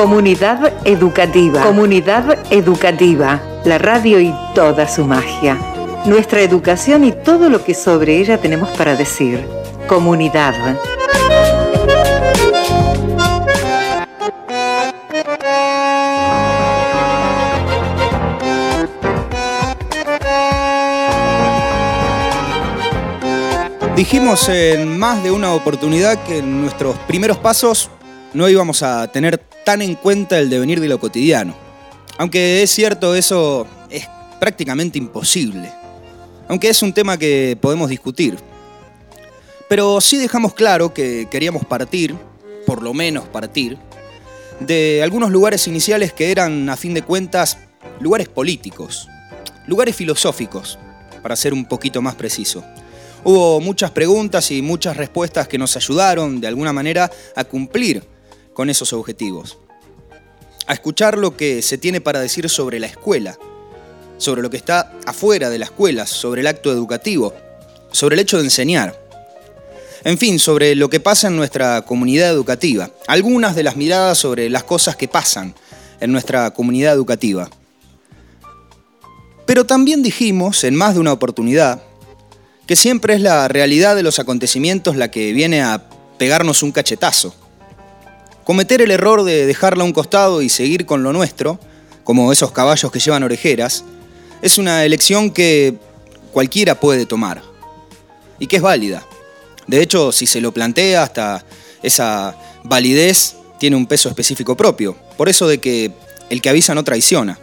Comunidad educativa. Comunidad educativa. La radio y toda su magia. Nuestra educación y todo lo que sobre ella tenemos para decir. Comunidad. Dijimos en más de una oportunidad que en nuestros primeros pasos no íbamos a tener tan en cuenta el devenir de lo cotidiano. Aunque es cierto, eso es prácticamente imposible. Aunque es un tema que podemos discutir. Pero sí dejamos claro que queríamos partir, por lo menos partir, de algunos lugares iniciales que eran, a fin de cuentas, lugares políticos, lugares filosóficos, para ser un poquito más preciso. Hubo muchas preguntas y muchas respuestas que nos ayudaron de alguna manera a cumplir con esos objetivos. A escuchar lo que se tiene para decir sobre la escuela, sobre lo que está afuera de la escuela, sobre el acto educativo, sobre el hecho de enseñar. En fin, sobre lo que pasa en nuestra comunidad educativa. Algunas de las miradas sobre las cosas que pasan en nuestra comunidad educativa. Pero también dijimos, en más de una oportunidad, que siempre es la realidad de los acontecimientos la que viene a pegarnos un cachetazo. Cometer el error de dejarla a un costado y seguir con lo nuestro, como esos caballos que llevan orejeras, es una elección que cualquiera puede tomar y que es válida. De hecho, si se lo plantea, hasta esa validez tiene un peso específico propio. Por eso de que el que avisa no traiciona.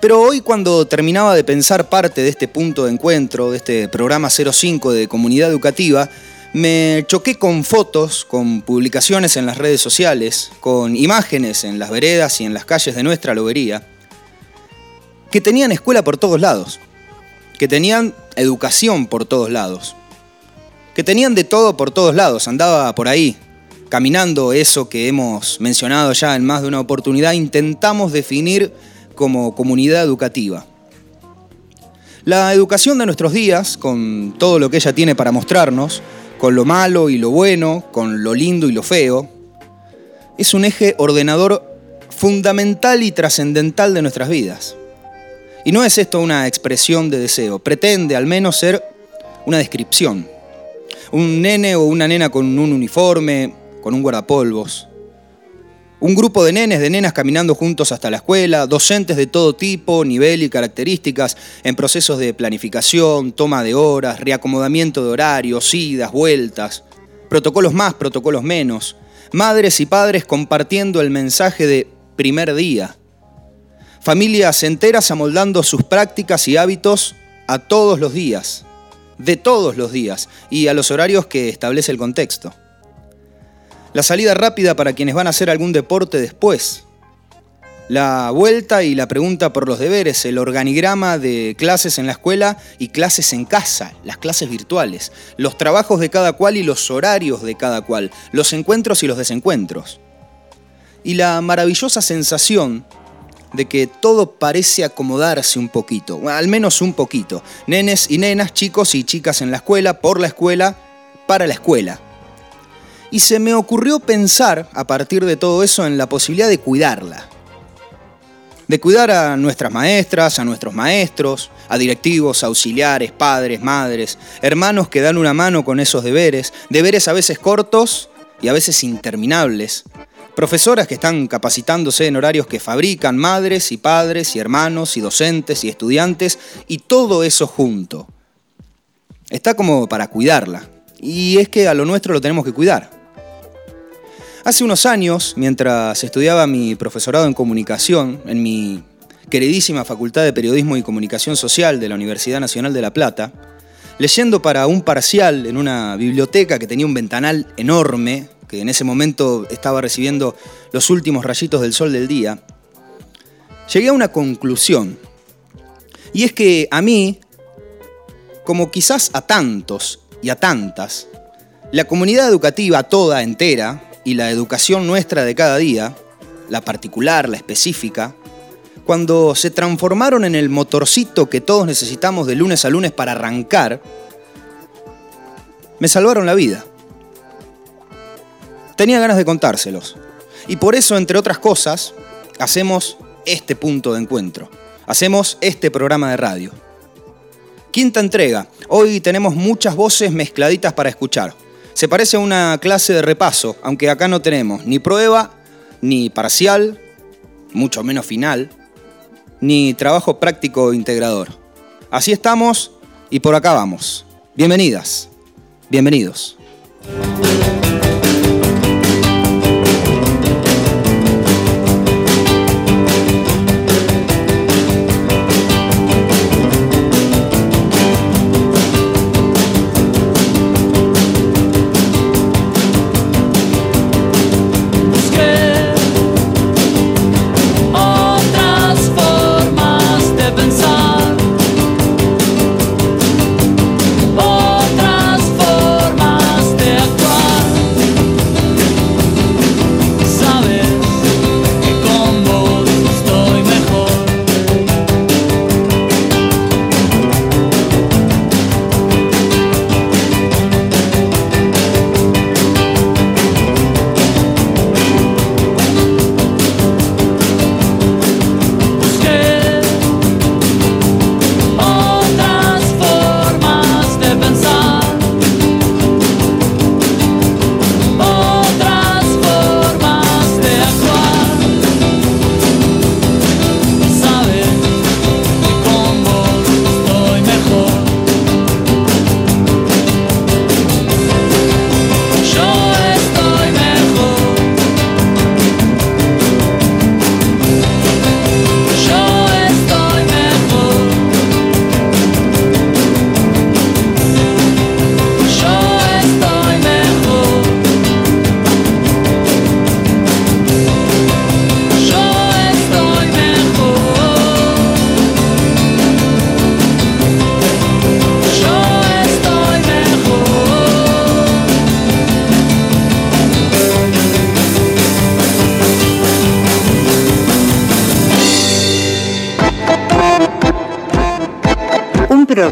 Pero hoy cuando terminaba de pensar parte de este punto de encuentro, de este programa 05 de comunidad educativa, me choqué con fotos, con publicaciones en las redes sociales, con imágenes en las veredas y en las calles de nuestra lobería, que tenían escuela por todos lados, que tenían educación por todos lados, que tenían de todo por todos lados, andaba por ahí, caminando eso que hemos mencionado ya en más de una oportunidad, intentamos definir como comunidad educativa. La educación de nuestros días, con todo lo que ella tiene para mostrarnos, con lo malo y lo bueno, con lo lindo y lo feo, es un eje ordenador fundamental y trascendental de nuestras vidas. Y no es esto una expresión de deseo, pretende al menos ser una descripción. Un nene o una nena con un uniforme, con un guardapolvos, un grupo de nenes, de nenas caminando juntos hasta la escuela, docentes de todo tipo, nivel y características, en procesos de planificación, toma de horas, reacomodamiento de horarios, idas, vueltas, protocolos más, protocolos menos, madres y padres compartiendo el mensaje de primer día, familias enteras amoldando sus prácticas y hábitos a todos los días, de todos los días y a los horarios que establece el contexto la salida rápida para quienes van a hacer algún deporte después, la vuelta y la pregunta por los deberes, el organigrama de clases en la escuela y clases en casa, las clases virtuales, los trabajos de cada cual y los horarios de cada cual, los encuentros y los desencuentros. Y la maravillosa sensación de que todo parece acomodarse un poquito, al menos un poquito. Nenes y nenas, chicos y chicas en la escuela, por la escuela, para la escuela y se me ocurrió pensar, a partir de todo eso, en la posibilidad de cuidarla. De cuidar a nuestras maestras, a nuestros maestros, a directivos, auxiliares, padres, madres, hermanos que dan una mano con esos deberes, deberes a veces cortos y a veces interminables, profesoras que están capacitándose en horarios que fabrican madres y padres y hermanos y docentes y estudiantes y todo eso junto. Está como para cuidarla. Y es que a lo nuestro lo tenemos que cuidar. Hace unos años, mientras estudiaba mi profesorado en comunicación en mi queridísima Facultad de Periodismo y Comunicación Social de la Universidad Nacional de La Plata, leyendo para un parcial en una biblioteca que tenía un ventanal enorme, que en ese momento estaba recibiendo los últimos rayitos del sol del día, llegué a una conclusión. Y es que a mí, como quizás a tantos y a tantas, la comunidad educativa toda entera, y la educación nuestra de cada día, la particular, la específica, cuando se transformaron en el motorcito que todos necesitamos de lunes a lunes para arrancar, me salvaron la vida. Tenía ganas de contárselos. Y por eso, entre otras cosas, hacemos este punto de encuentro. Hacemos este programa de radio. Quinta entrega. Hoy tenemos muchas voces mezcladitas para escuchar. Se parece a una clase de repaso, aunque acá no tenemos ni prueba, ni parcial, mucho menos final, ni trabajo práctico integrador. Así estamos y por acá vamos. Bienvenidas, bienvenidos.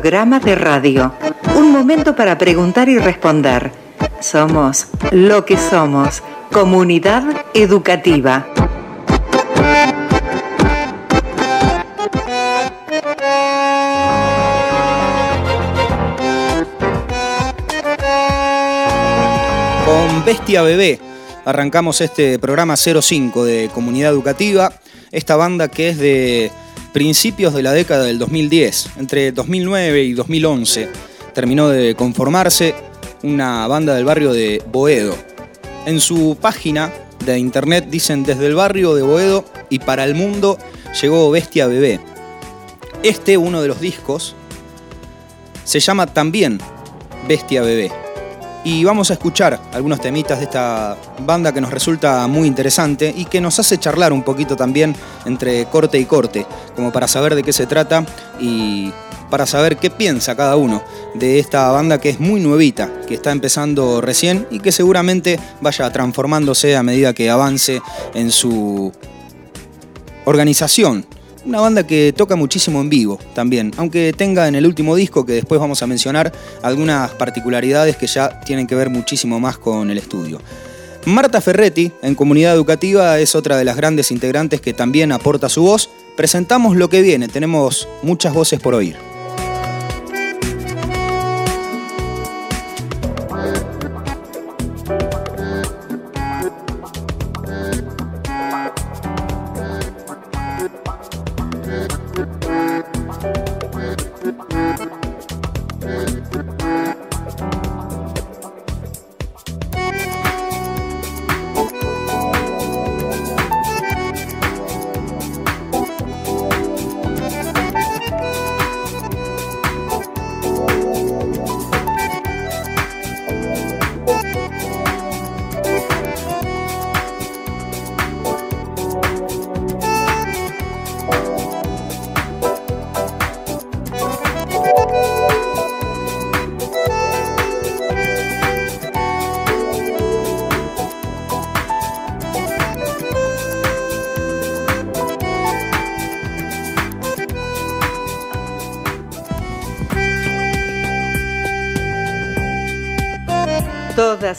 Programa de radio. Un momento para preguntar y responder. Somos lo que somos. Comunidad educativa. Con Bestia Bebé arrancamos este programa 05 de Comunidad Educativa. Esta banda que es de principios de la década del 2010, entre 2009 y 2011, terminó de conformarse una banda del barrio de Boedo. En su página de internet dicen desde el barrio de Boedo y para el mundo llegó Bestia Bebé. Este, uno de los discos, se llama también Bestia Bebé y vamos a escuchar algunos temitas de esta banda que nos resulta muy interesante y que nos hace charlar un poquito también entre corte y corte, como para saber de qué se trata y para saber qué piensa cada uno de esta banda que es muy nuevita, que está empezando recién y que seguramente vaya transformándose a medida que avance en su organización una banda que toca muchísimo en vivo también, aunque tenga en el último disco, que después vamos a mencionar, algunas particularidades que ya tienen que ver muchísimo más con el estudio. Marta Ferretti, en Comunidad Educativa, es otra de las grandes integrantes que también aporta su voz. Presentamos lo que viene, tenemos muchas voces por oír.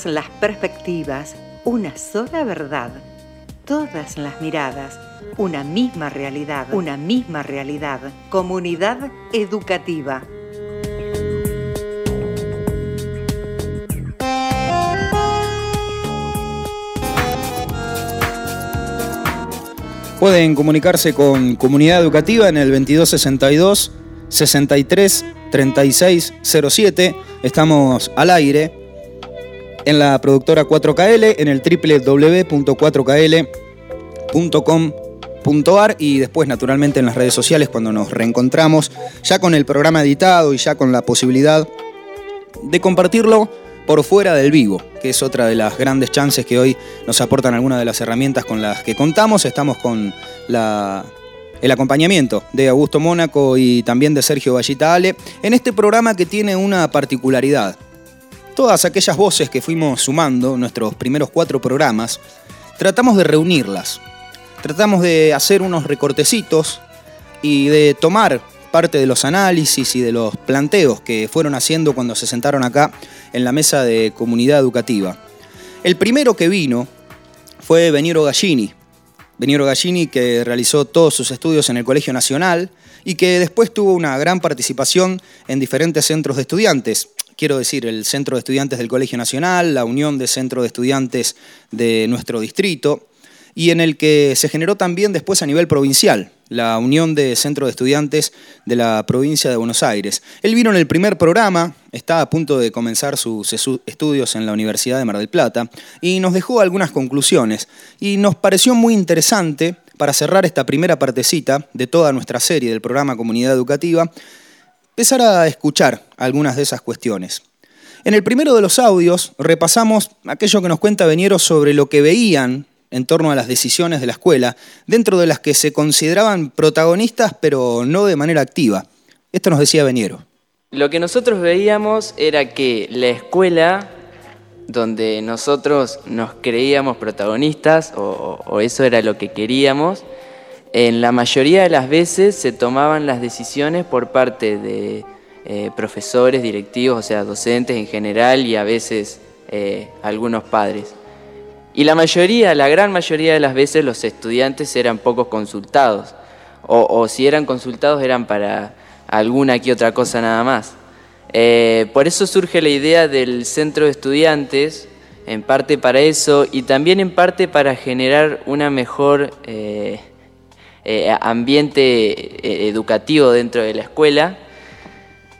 Las perspectivas, una sola verdad. todas las miradas, una misma realidad, una misma realidad, comunidad educativa. Pueden comunicarse con Comunidad Educativa en el 2262 63 36 07. Estamos al aire en la productora 4KL, en el www.4kl.com.ar y después naturalmente en las redes sociales cuando nos reencontramos, ya con el programa editado y ya con la posibilidad de compartirlo por fuera del vivo, que es otra de las grandes chances que hoy nos aportan algunas de las herramientas con las que contamos. Estamos con el acompañamiento de Augusto Mónaco y también de Sergio Vallita Ale en este programa que tiene una particularidad. Todas aquellas voces que fuimos sumando, nuestros primeros cuatro programas, tratamos de reunirlas. Tratamos de hacer unos recortecitos y de tomar parte de los análisis y de los planteos que fueron haciendo cuando se sentaron acá en la mesa de comunidad educativa. El primero que vino fue Beniero Gallini. Beniero Gallini que realizó todos sus estudios en el Colegio Nacional y que después tuvo una gran participación en diferentes centros de estudiantes. Quiero decir, el Centro de Estudiantes del Colegio Nacional, la Unión de Centro de Estudiantes de nuestro distrito, y en el que se generó también después a nivel provincial, la Unión de Centro de Estudiantes de la provincia de Buenos Aires. Él vino en el primer programa, está a punto de comenzar sus estudios en la Universidad de Mar del Plata, y nos dejó algunas conclusiones. Y nos pareció muy interesante, para cerrar esta primera partecita de toda nuestra serie del programa Comunidad Educativa, empezar a escuchar algunas de esas cuestiones. En el primero de los audios repasamos aquello que nos cuenta Veniero sobre lo que veían en torno a las decisiones de la escuela, dentro de las que se consideraban protagonistas pero no de manera activa. Esto nos decía Beniero. Lo que nosotros veíamos era que la escuela, donde nosotros nos creíamos protagonistas, o, eso era lo que queríamos, en la mayoría de las veces se tomaban las decisiones por parte de eh, profesores, directivos, o sea, docentes en general y a veces eh, algunos padres. Y la mayoría, la gran mayoría de las veces los estudiantes eran pocos consultados, o, si eran consultados eran para alguna que otra cosa nada más. Eh, por eso surge la idea del centro de estudiantes, en parte para eso y también en parte para generar una mejor eh, ambiente educativo dentro de la escuela,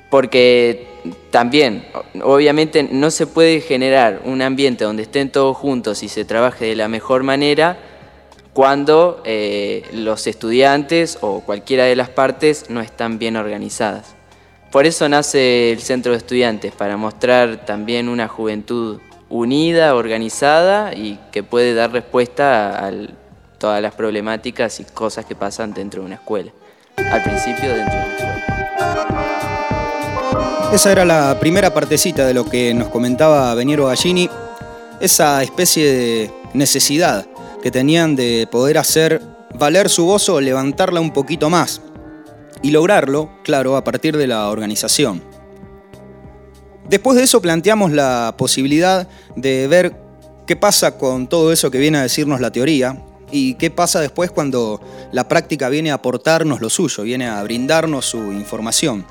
porque también, obviamente no se puede generar un ambiente donde estén todos juntos y se trabaje de la mejor manera cuando eh, los estudiantes o cualquiera de las partes no están bien organizadas. Por eso nace el Centro de Estudiantes, para mostrar también una juventud unida, organizada y que puede dar respuesta a todas las problemáticas y cosas que pasan dentro de una escuela. Al principio dentro de una escuela. Esa era la primera partecita de lo que nos comentaba Beniero Gallini, esa especie de necesidad que tenían de poder hacer valer su voz o levantarla un poquito más. Y lograrlo, claro, a partir de la organización. Después de eso planteamos la posibilidad de ver qué pasa con todo eso que viene a decirnos la teoría y qué pasa después cuando la práctica viene a aportarnos lo suyo, viene a brindarnos su información.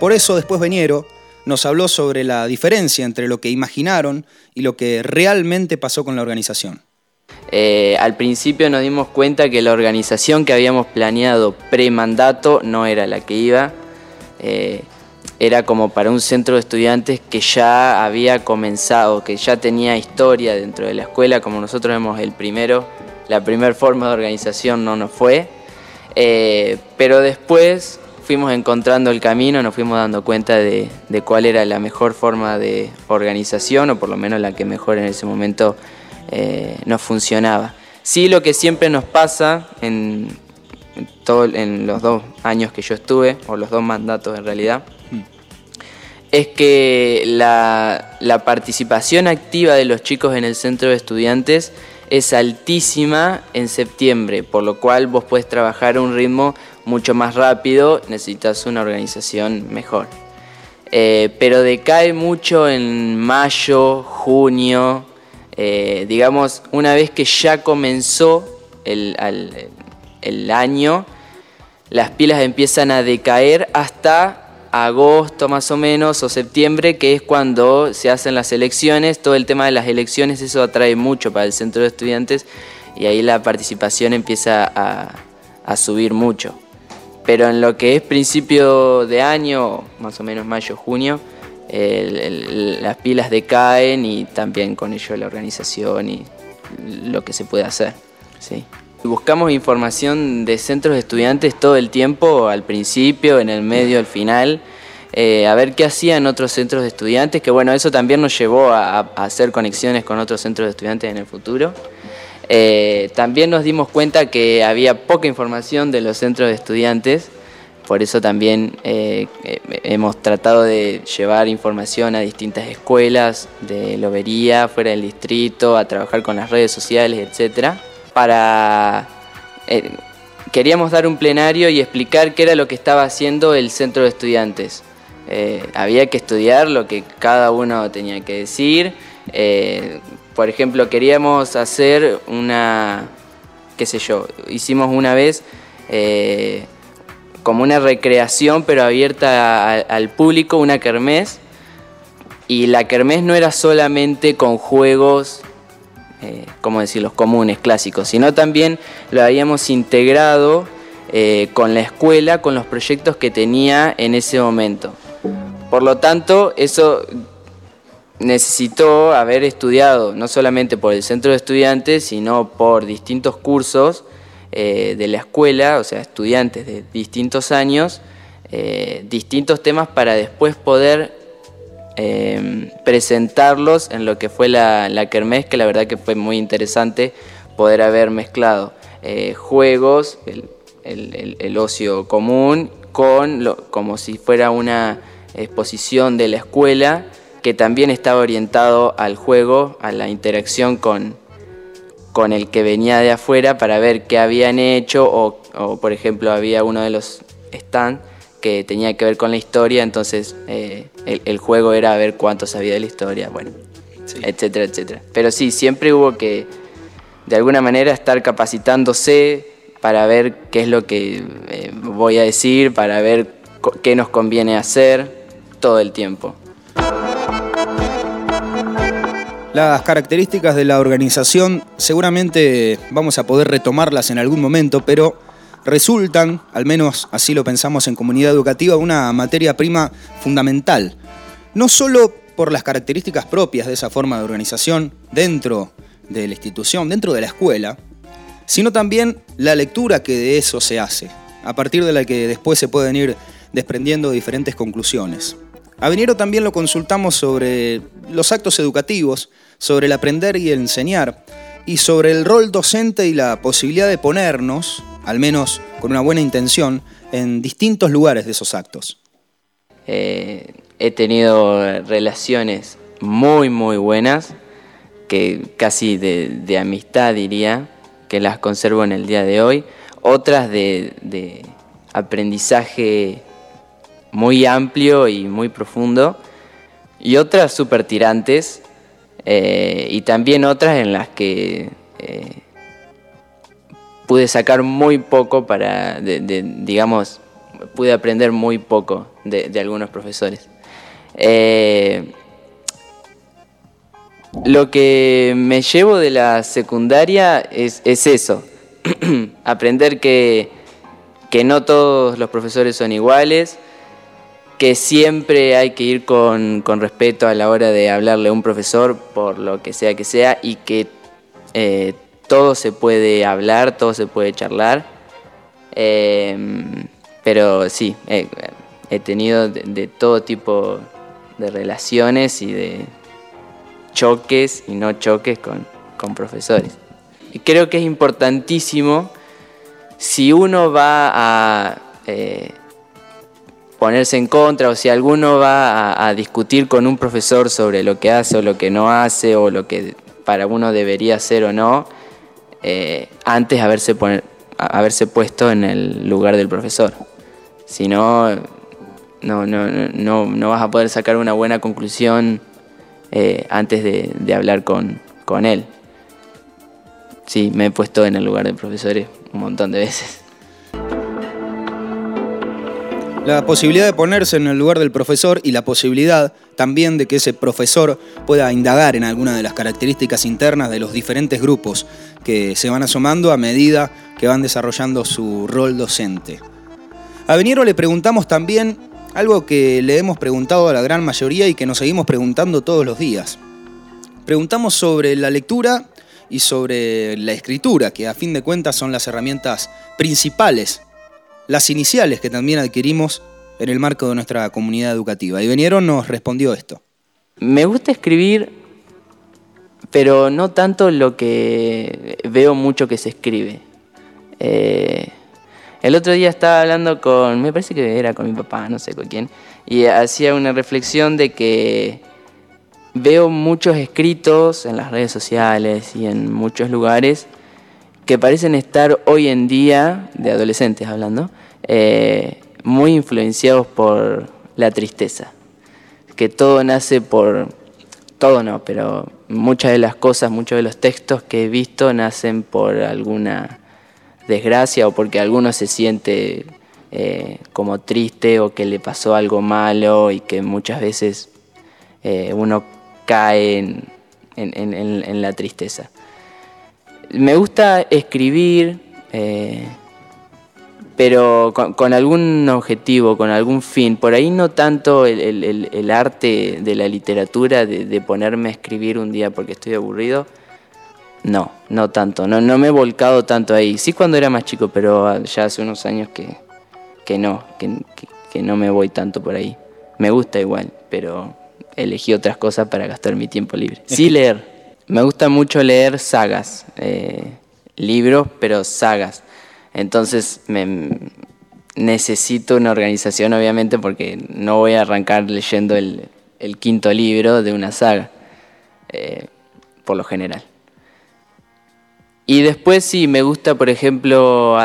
Por eso después Veniero nos habló sobre la diferencia entre lo que imaginaron y lo que realmente pasó con la organización. Eh, al principio nos dimos cuenta que la organización que habíamos planeado pre-mandato no era la que iba. Eh, era como para un centro de estudiantes que ya había comenzado, que ya tenía historia dentro de la escuela, como nosotros vemos el primero, la primera forma de organización no nos fue. Eh, pero después fuimos encontrando el camino, nos fuimos dando cuenta de, cuál era la mejor forma de organización, o por lo menos la que mejor en ese momento eh, nos funcionaba. Sí, lo que siempre nos pasa en, todo, en los dos años que yo estuve, o los dos mandatos en realidad, es que la participación activa de los chicos en el centro de estudiantes es altísima en septiembre, por lo cual vos puedes trabajar a un ritmo mucho más rápido, necesitas una organización mejor. Eh, pero decae mucho en mayo, junio, Eh, digamos, una vez que ya comenzó el, el año, las pilas empiezan a decaer hasta agosto más o menos o septiembre, que es cuando se hacen las elecciones. Todo el tema de las elecciones, eso atrae mucho para el centro de estudiantes y ahí la participación empieza a, subir mucho. Pero en lo que es principio de año, más o menos mayo, junio, las pilas decaen y también con ello la organización y lo que se puede hacer. Sí. Buscamos información de centros de estudiantes todo el tiempo, al principio, en el medio, al final, eh, a ver qué hacían otros centros de estudiantes, que bueno, eso también nos llevó a, hacer conexiones con otros centros de estudiantes en el futuro. Eh, también nos dimos cuenta que había poca información de los centros de estudiantes, por eso también eh, hemos tratado de llevar información a distintas escuelas de lobería, fuera del distrito, a trabajar con las redes sociales, etcétera para... Eh, queríamos dar un plenario y explicar qué era lo que estaba haciendo el centro de estudiantes. Eh, había que estudiar lo que cada uno tenía que decir. Eh, por ejemplo, queríamos hacer una, qué sé yo, hicimos una vez como una recreación, pero abierta al público, una kermés. Y la kermés no era solamente con juegos eh, como decir, los comunes, clásicos, sino también lo habíamos integrado eh, con la escuela, con los proyectos que tenía en ese momento. Por lo tanto, eso necesitó haber estudiado no solamente por el centro de estudiantes, sino por distintos cursos eh, de la escuela, o sea, estudiantes de distintos años, distintos temas para después poder Em, presentarlos en lo que fue la, la que la verdad que fue muy interesante poder haber mezclado eh, juegos, el, ocio común, con como si fuera una exposición de la escuela que también estaba orientado al juego, a la interacción con, con el que venía de afuera para ver qué habían hecho o, o por ejemplo había uno de los stands que tenía que ver con la historia, entonces eh, el, juego era ver cuánto sabía de la historia, bueno, etcétera, etcétera. Pero sí, siempre hubo que de alguna manera estar capacitándose para ver qué es lo que eh, voy a decir, para ver qué nos conviene hacer todo el tiempo. Las características de la organización seguramente vamos a poder retomarlas en algún momento, pero resultan, al menos así lo pensamos en comunidad educativa, una materia prima fundamental. No solo por las características propias de esa forma de organización dentro de la institución, dentro de la escuela, sino también la lectura que de eso se hace, a partir de la que después se pueden ir desprendiendo diferentes conclusiones. A Veniero también lo consultamos sobre los actos educativos, sobre el aprender y el enseñar, y sobre el rol docente y la posibilidad de ponernos, al menos con una buena intención, en distintos lugares de esos actos. Eh, he tenido relaciones muy, muy buenas, que casi de, amistad diría, que las conservo en el día de hoy. Otras de, aprendizaje muy amplio y muy profundo. Y otras súper tirantes, eh, y también otras en las que eh, pude sacar muy poco para, digamos, pude aprender muy poco de, algunos profesores. Eh, lo que me llevo de la secundaria es, eso, aprender que, que no todos los profesores son iguales, que siempre hay que ir con, respeto a la hora de hablarle a un profesor por lo que sea que sea y que eh, todo se puede hablar, todo se puede charlar. Em, pero sí, he tenido de, todo tipo de relaciones y de choques y no choques con, profesores. Y creo que es importantísimo si uno va a... Eh, ponerse en contra o si alguno va a, discutir con un profesor sobre lo que hace o lo que no hace o lo que para uno debería hacer o no, eh, antes haberse, haberse puesto en el lugar del profesor. Si no, no, no, no, vas a poder sacar una buena conclusión eh, antes de, hablar con, con él. Sí, me he puesto en el lugar de profesores un montón de veces. La posibilidad de ponerse en el lugar del profesor y la posibilidad también de que ese profesor pueda indagar en alguna de las características internas de los diferentes grupos que se van asomando a medida que van desarrollando su rol docente. A Veniero le preguntamos también algo que le hemos preguntado a la gran mayoría y que nos seguimos preguntando todos los días. Preguntamos sobre la lectura y sobre la escritura, que a fin de cuentas son las herramientas principales las iniciales que también adquirimos en el marco de nuestra comunidad educativa. Y Venieron nos respondió esto. Me gusta escribir, pero no tanto lo que veo mucho que se escribe. Eh, el otro día estaba hablando con, me parece que era con mi papá, no sé con quién, y hacía una reflexión de que veo muchos escritos en las redes sociales y en muchos lugares que parecen estar hoy en día, de adolescentes hablando, eh, muy influenciados por la tristeza. Que todo nace por, todo no, pero muchas de las cosas, muchos de los textos que he visto nacen por alguna desgracia o porque alguno se siente eh, como triste o que le pasó algo malo y que muchas veces eh, uno cae en la tristeza. Me gusta escribir, eh, pero con, algún objetivo, con algún fin. Por ahí no tanto el, arte de la literatura, de, ponerme a escribir un día porque estoy aburrido. No, no tanto. No, no me he volcado tanto ahí. Sí cuando era más chico, pero ya hace unos años que, que no, que, que no me voy tanto por ahí. Me gusta igual, pero elegí otras cosas para gastar mi tiempo libre. Sí leer. Me gusta mucho leer sagas, eh, libros, pero sagas. Entonces me, necesito una organización, obviamente, porque no voy a arrancar leyendo el, quinto libro de una saga, eh, por lo general. Y después sí, me gusta, por ejemplo,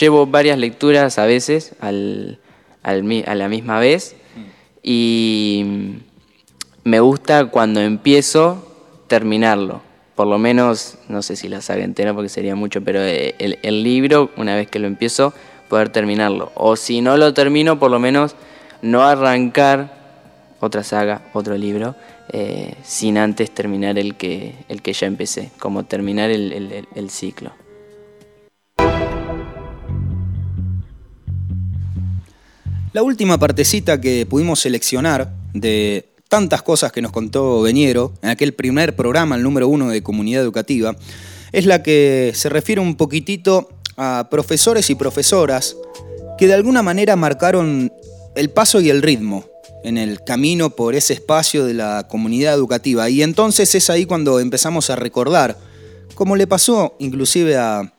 llevo varias lecturas a veces al, a la misma vez y me gusta cuando empiezo terminarlo. Por lo menos, no sé si la saga entera porque sería mucho, pero eh, el, libro, una vez que lo empiezo, poder terminarlo. O si no lo termino, por lo menos no arrancar otra saga, otro libro, eh, sin antes terminar el que, el que ya empecé, como terminar el, el ciclo. La última partecita que pudimos seleccionar de tantas cosas que nos contó Beñero en aquel primer programa, el número uno de comunidad educativa, es la que se refiere un poquitito a profesores y profesoras que de alguna manera marcaron el paso y el ritmo en el camino por ese espacio de la comunidad educativa. Y entonces es ahí cuando empezamos a recordar, como le pasó inclusive a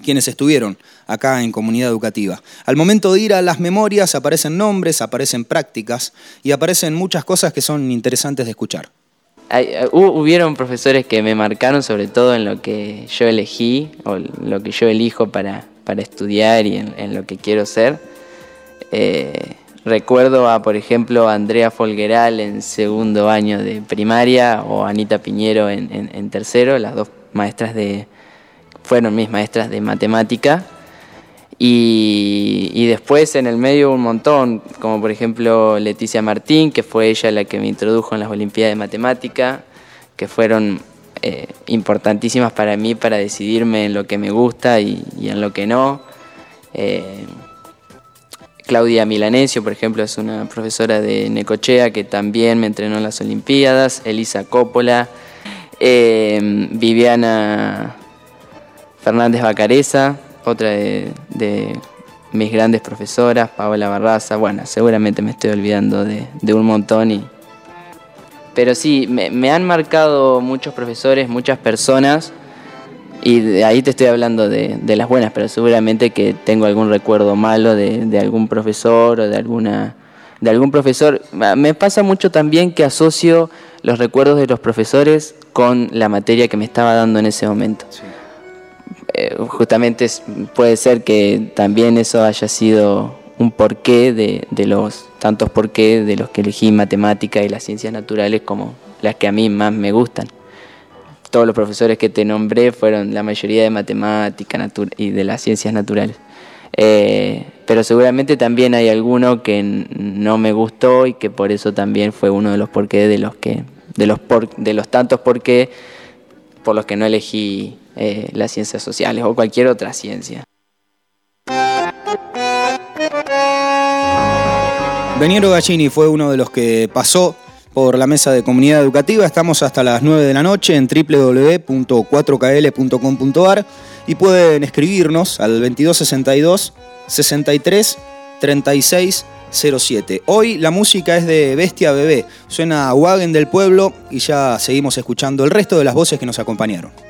quienes estuvieron acá en comunidad educativa. Al momento de ir a las memorias aparecen nombres, aparecen prácticas y aparecen muchas cosas que son interesantes de escuchar. Eh, hubieron profesores que me marcaron sobre todo en lo que yo elegí o lo que yo elijo para, para estudiar y en, lo que quiero ser. Eh, recuerdo a, por ejemplo, a Andrea Folgueral en segundo año de primaria o Anita Piñero en tercero, las dos maestras de, fueron mis maestras de matemática. Y, después en el medio un montón, como por ejemplo Leticia Martín, que fue ella la que me introdujo en las Olimpiadas de Matemática, que fueron eh, importantísimas para mí para decidirme en lo que me gusta y, en lo que no. Eh, Claudia Milanesio, por ejemplo, es una profesora de Necochea que también me entrenó en las Olimpiadas. Elisa Coppola, eh, Viviana Fernández Bacareza, otra de, mis grandes profesoras, Paola Barraza, bueno, seguramente me estoy olvidando de, un montón. Y... Pero sí, me, han marcado muchos profesores, muchas personas, y de ahí te estoy hablando de, las buenas, pero seguramente que tengo algún recuerdo malo de, algún profesor o de alguna de algún profesor. Me pasa mucho también que asocio los recuerdos de los profesores con la materia que me estaba dando en ese momento. Eh, justamente puede ser que también eso haya sido un porqué de, de los tantos porqué de los que elegí matemática y las ciencias naturales como las que a mí más me gustan. todos los profesores que te nombré fueron la mayoría de matemática y de las ciencias naturales. Eh, pero seguramente también hay alguno que no me gustó y que por eso también fue uno de los porqués de los que de los de los tantos porqués por los que no elegí eh, las ciencias sociales o cualquier otra ciencia. Beniero Gallini fue uno de los que pasó por la mesa de comunidad educativa. Estamos hasta las 9 de la noche en www.4kl.com.ar y pueden escribirnos al 2262 63 36 07. Hoy la música es de Bestia Bebé, suena Wagen del Pueblo y ya seguimos escuchando el resto de las voces que nos acompañaron.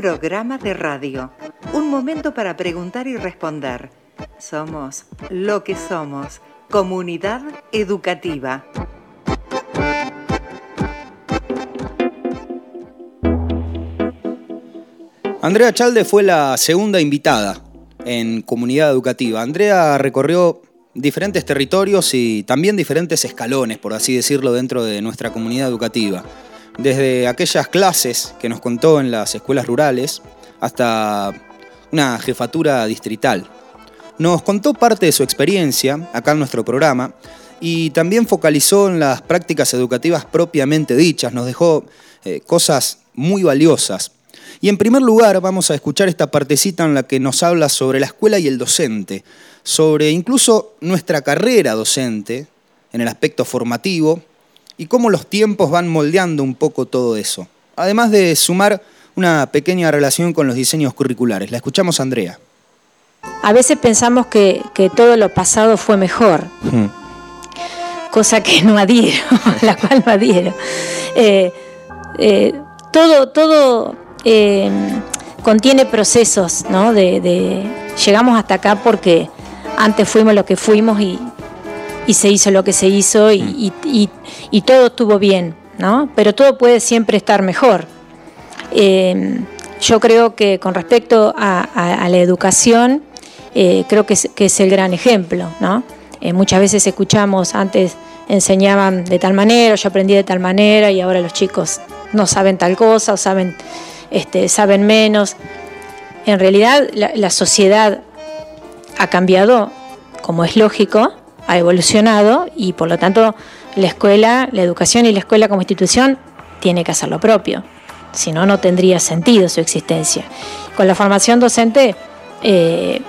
De radio. Un momento para preguntar y responder. Somos lo que somos. Comunidad educativa. Andrea Chalde fue la segunda invitada en Comunidad Educativa. Andrea recorrió diferentes territorios y también diferentes escalones, por así decirlo, dentro de nuestra comunidad educativa. Desde aquellas clases que nos contó en las escuelas rurales, hasta una jefatura distrital. Nos contó parte de su experiencia acá en nuestro programa y también focalizó en las prácticas educativas propiamente dichas, nos dejó eh, cosas muy valiosas. Y en primer lugar vamos a escuchar esta partecita en la que nos habla sobre la escuela y el docente, sobre incluso nuestra carrera docente en el aspecto formativo y cómo los tiempos van moldeando un poco todo eso. Además de sumar una pequeña relación con los diseños curriculares. La escuchamos Andrea. A veces pensamos que, todo lo pasado fue mejor, hmm. cosa que no adhiero, la cual no adhiero. Eh, eh, todo todo eh, contiene procesos, ¿no? De, llegamos hasta acá porque antes fuimos lo que fuimos y, se hizo lo que se hizo y, hmm. todo estuvo bien, ¿no? Pero todo puede siempre estar mejor. yo creo que con respecto a la educación, eh, creo que es, el gran ejemplo. ¿no? Eh, muchas veces escuchamos, antes enseñaban de tal manera, yo aprendí de tal manera y ahora los chicos no saben tal cosa o saben, este, saben menos. En realidad la, sociedad ha cambiado, como es lógico, ha evolucionado y por lo tanto la escuela, la educación y la escuela como institución tiene que hacer lo propio. Si no, no tendría sentido su existencia. Con la formación docente eh,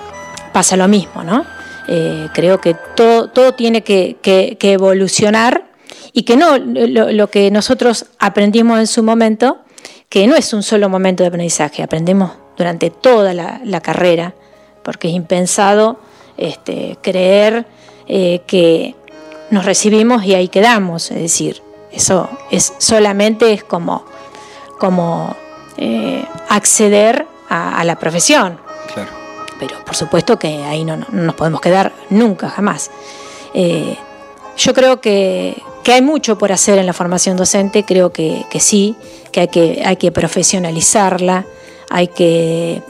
pasa lo mismo, ¿no? Eh, creo que todo, tiene que, evolucionar y que no lo, que nosotros aprendimos en su momento, que no es un solo momento de aprendizaje, aprendemos durante toda la, carrera, porque es impensado este, creer eh, que nos recibimos y ahí quedamos, es decir, eso es solamente es como, como eh, acceder a la profesión. Claro pero por supuesto que ahí no, nos podemos quedar nunca, jamás. Eh, yo creo que, hay mucho por hacer en la formación docente, creo que, sí, que hay, que hay que profesionalizarla, hay que...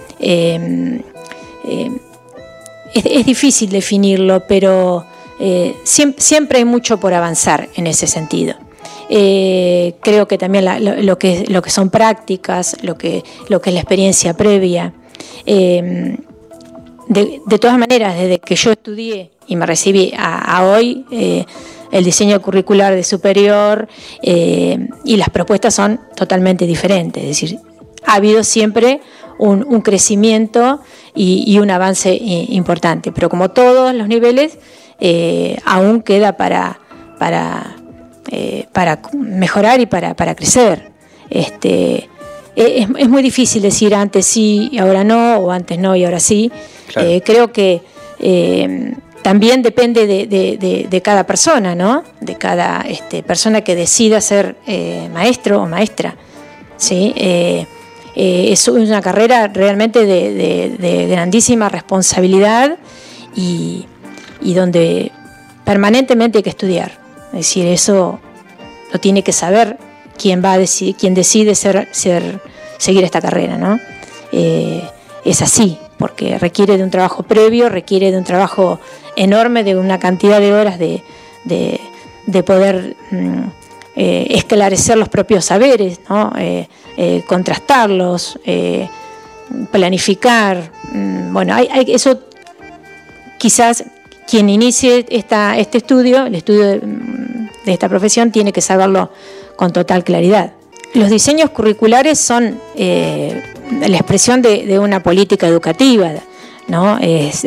es, difícil definirlo, pero eh, siempre, hay mucho por avanzar en ese sentido. Eh, creo que también lo, que, lo que son prácticas, lo que, lo que es la experiencia previa, em, de, todas maneras, desde que yo estudié y me recibí a, hoy, eh, el diseño curricular de superior y las propuestas son totalmente diferentes. Es decir, ha habido siempre un, crecimiento y, un avance eh, importante, pero como todos los niveles, aún queda para, para, para mejorar y para, para crecer. Este, es, es, muy difícil decir antes sí y ahora no, o antes no y ahora sí. Eh, creo que eh, también depende de, cada persona, ¿no? De cada este, persona que decida ser eh, maestro o maestra. ¿sí? Es una carrera realmente de, grandísima responsabilidad y, donde permanentemente hay que estudiar. Es decir, eso lo tiene que saber quien va a decidir, quien decide ser, ser, seguir esta carrera, ¿no? es así, porque requiere de un trabajo previo, requiere de un trabajo enorme, de una cantidad de horas de, poder mm, eh, esclarecer los propios saberes, eh, eh, contrastarlos, planificar. Mm, bueno, hay, eso quizás quien inicie esta, este estudio, el estudio de, mm, de esta profesión, tiene que saberlo con total claridad. Los diseños curriculares son la expresión de, una política educativa, ¿no? Es,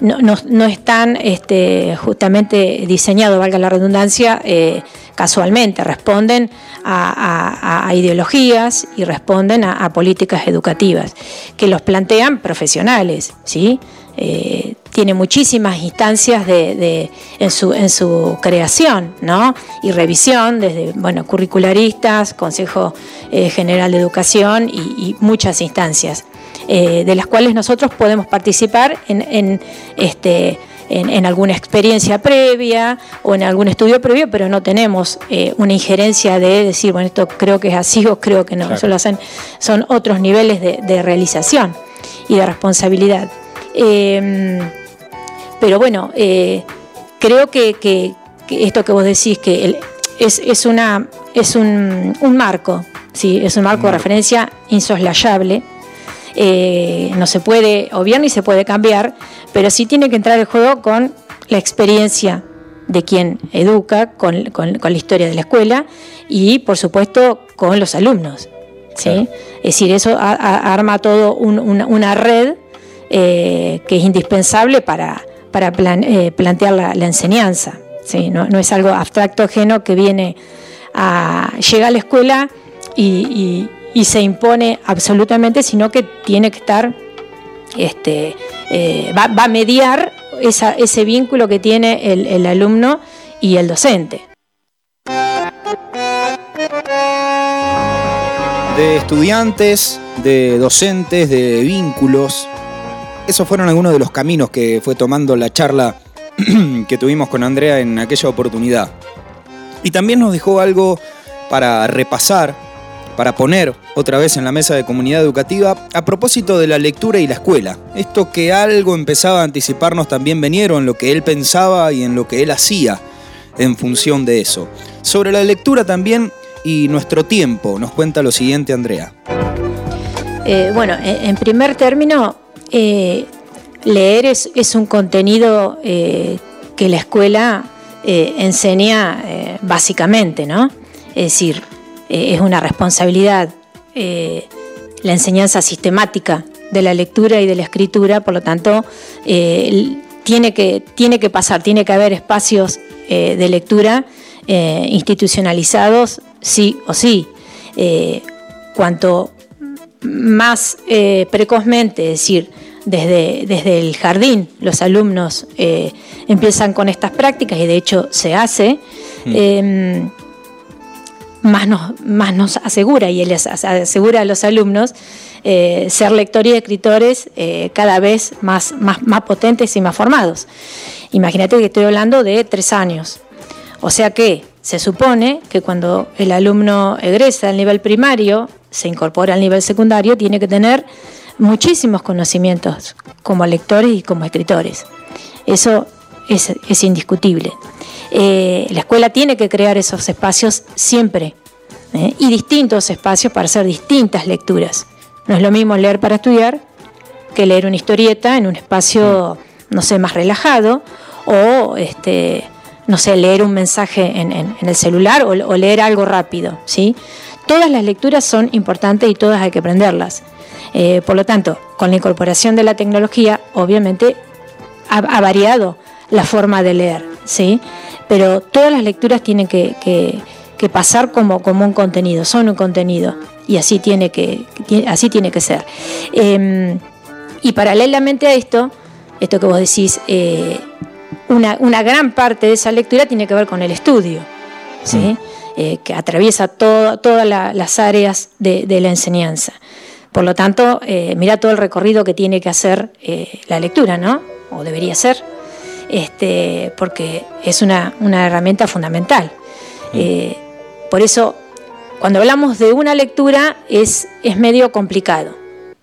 eh, no, están este, justamente diseñados, valga la redundancia, eh, casualmente, responden a, ideologías y responden a, políticas educativas que los plantean profesionales, ¿sí? Eh, tiene muchísimas instancias de, en, su, en su creación ¿no? y revisión, desde bueno, curricularistas, Consejo eh, General de Educación y, muchas instancias, eh, de las cuales nosotros podemos participar en, este, en, alguna experiencia previa o en algún estudio previo, pero no tenemos eh, una injerencia de decir, bueno, esto creo que es así o creo que no. Eso lo hacen, son otros niveles de, realización y de responsabilidad. Pero bueno, eh, creo que, esto que vos decís, que es, una, es un, marco, ¿sí? es un marco de referencia insoslayable. Eh, no se puede obviar ni se puede cambiar, pero sí tiene que entrar el juego con la experiencia de quien educa, con, la historia de la escuela y por supuesto con los alumnos. ¿sí? Es decir, eso arma todo una, red eh, que es indispensable para, para eh, plantear la, enseñanza. ¿sí? No, es algo abstracto ajeno que viene a. llega a la escuela y, se impone absolutamente, sino que tiene que estar. Este, eh, va, a mediar ese vínculo que tiene el alumno y el docente. De estudiantes, de docentes, de vínculos. Esos fueron algunos de los caminos que fue tomando la charla que tuvimos con Andrea en aquella oportunidad. Y también nos dejó algo para repasar, para poner otra vez en la mesa de comunidad educativa a propósito de la lectura y la escuela. Esto que algo empezaba a anticiparnos también venía en lo que él pensaba y en lo que él hacía en función de eso. Sobre la lectura también y nuestro tiempo, nos cuenta lo siguiente Andrea. Eh, bueno, en primer término, eh, leer es, un contenido eh, que la escuela enseña básicamente, ¿no? Es decir, es una responsabilidad la enseñanza sistemática de la lectura y de la escritura, por lo tanto, tiene, que, tiene que pasar, tiene que haber espacios de lectura institucionalizados sí o sí. cuanto más eh, precozmente, es decir, desde, desde, el jardín los alumnos eh, empiezan con estas prácticas y de hecho se hace, mm. Más, nos, más nos asegura y les asegura a los alumnos eh, ser lectores y escritores cada vez más, más, más potentes y más formados. Imagínate que estoy hablando de tres años. O sea que se supone que cuando el alumno egresa al nivel primario, se incorpora al nivel secundario, tiene que tener muchísimos conocimientos como lectores y como escritores. Eso es, indiscutible. Eh, la escuela tiene que crear esos espacios siempre ¿eh? y distintos espacios para hacer distintas lecturas. No es lo mismo leer para estudiar que leer una historieta en un espacio, no sé, más relajado o este, no sé, leer un mensaje en, el celular o, leer algo rápido, ¿sí? Todas las lecturas son importantes y todas hay que aprenderlas. Eh, por lo tanto, con la incorporación de la tecnología, obviamente ha, variado la forma de leer, ¿sí? Pero todas las lecturas tienen que, pasar como, como, un contenido, son un contenido, y así tiene que, así tiene que ser. Em, y paralelamente a esto, esto que vos decís, eh, una, gran parte de esa lectura tiene que ver con el estudio, ¿sí? Mm. Eh, que atraviesa todas las áreas de, la enseñanza. Por lo tanto, eh, mira todo el recorrido que tiene que hacer eh, la lectura, ¿no? O debería ser, este, porque es una, herramienta fundamental. Mm. por eso, cuando hablamos de una lectura, es, es medio complicado.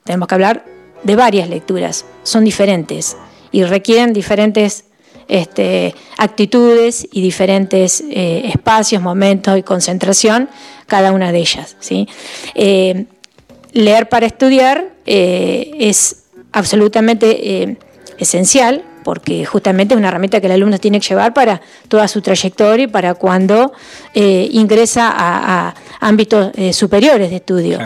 Tenemos que hablar de varias lecturas, son diferentes y requieren diferentes este, actitudes y diferentes eh, espacios, momentos y concentración, cada una de ellas. ¿sí? Eh, leer para estudiar eh, es absolutamente esencial porque justamente es una herramienta que el alumno tiene que llevar para toda su trayectoria y para cuando ingresa a, ámbitos superiores de estudio.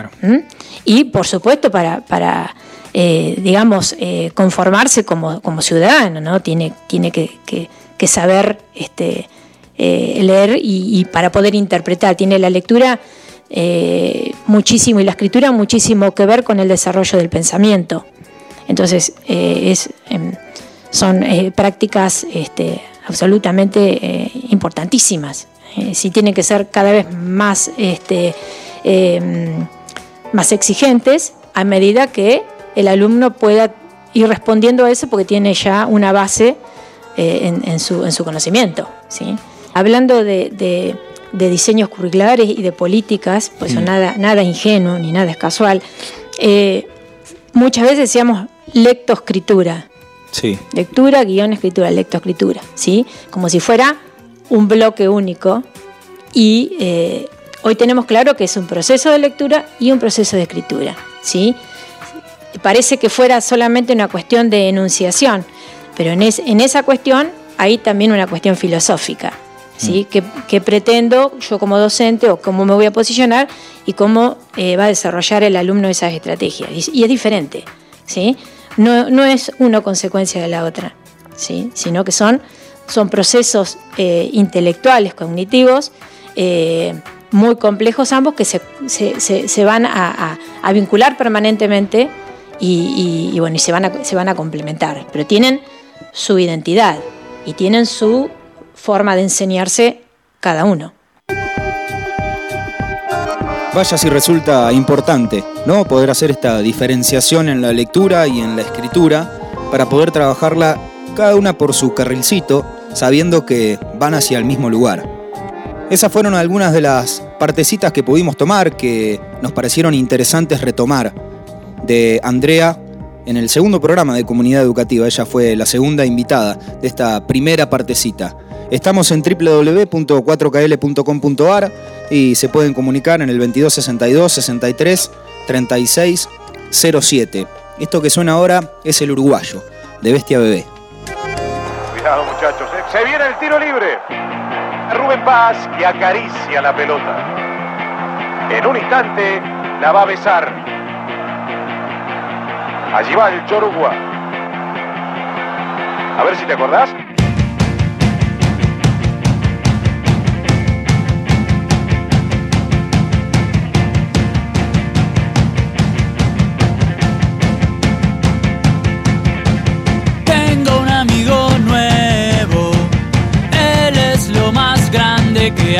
Y por supuesto para, para eh, digamos, eh, conformarse como, ciudadano, ¿no? Tiene, tiene que, saber este, eh, leer y, para poder interpretar. Tiene la lectura muchísimo y la escritura muchísimo que ver con el desarrollo del pensamiento. Entonces, es, em, son prácticas este, absolutamente importantísimas. si tienen que ser cada vez más, este, em, más exigentes a medida que el alumno pueda ir respondiendo a eso porque tiene ya una base eh, en, su, conocimiento. ¿sí? Hablando de, diseños curriculares y de políticas, pues mm. nada, nada ingenuo ni nada es casual. Eh, muchas veces decíamos lectoescritura. Sí. Lectura, guion, escritura, lectoescritura, ¿sí? Como si fuera un bloque único. Y eh, hoy tenemos claro que es un proceso de lectura y un proceso de escritura, ¿sí? parece que fuera solamente una cuestión de enunciación, pero en, esa cuestión hay también una cuestión filosófica. ¿sí? Mm. ¿Qué, pretendo yo como docente o cómo me voy a posicionar y cómo eh, va a desarrollar el alumno esas estrategias? Y, es diferente, ¿sí? No, no, es una consecuencia de la otra, ¿sí? Sino que son, son procesos eh, intelectuales, cognitivos, eh, muy complejos ambos que se, se, van a, vincular permanentemente y, bueno, y se van, a, se van a complementar, pero tienen su identidad y tienen su forma de enseñarse cada uno. Vaya si resulta importante, ¿no? Poder hacer esta diferenciación en la lectura y en la escritura para poder trabajarla cada una por su carrilcito, sabiendo que van hacia el mismo lugar. Esas fueron algunas de las partecitas que pudimos tomar que nos parecieron interesantes retomar de Andrea en el segundo programa de Comunidad Educativa. Ella fue la segunda invitada de esta primera partecita. Estamos en www.4kl.com.ar y se pueden comunicar en el 2262 63 36 07. Esto que suena ahora es el uruguayo, de Bestia Bebé. Cuidado muchachos, ¿eh? se viene el tiro libre. Rubén Paz que acaricia la pelota. En un instante la va a besar. Allí va el Chorugua. A ver si te acordás. Que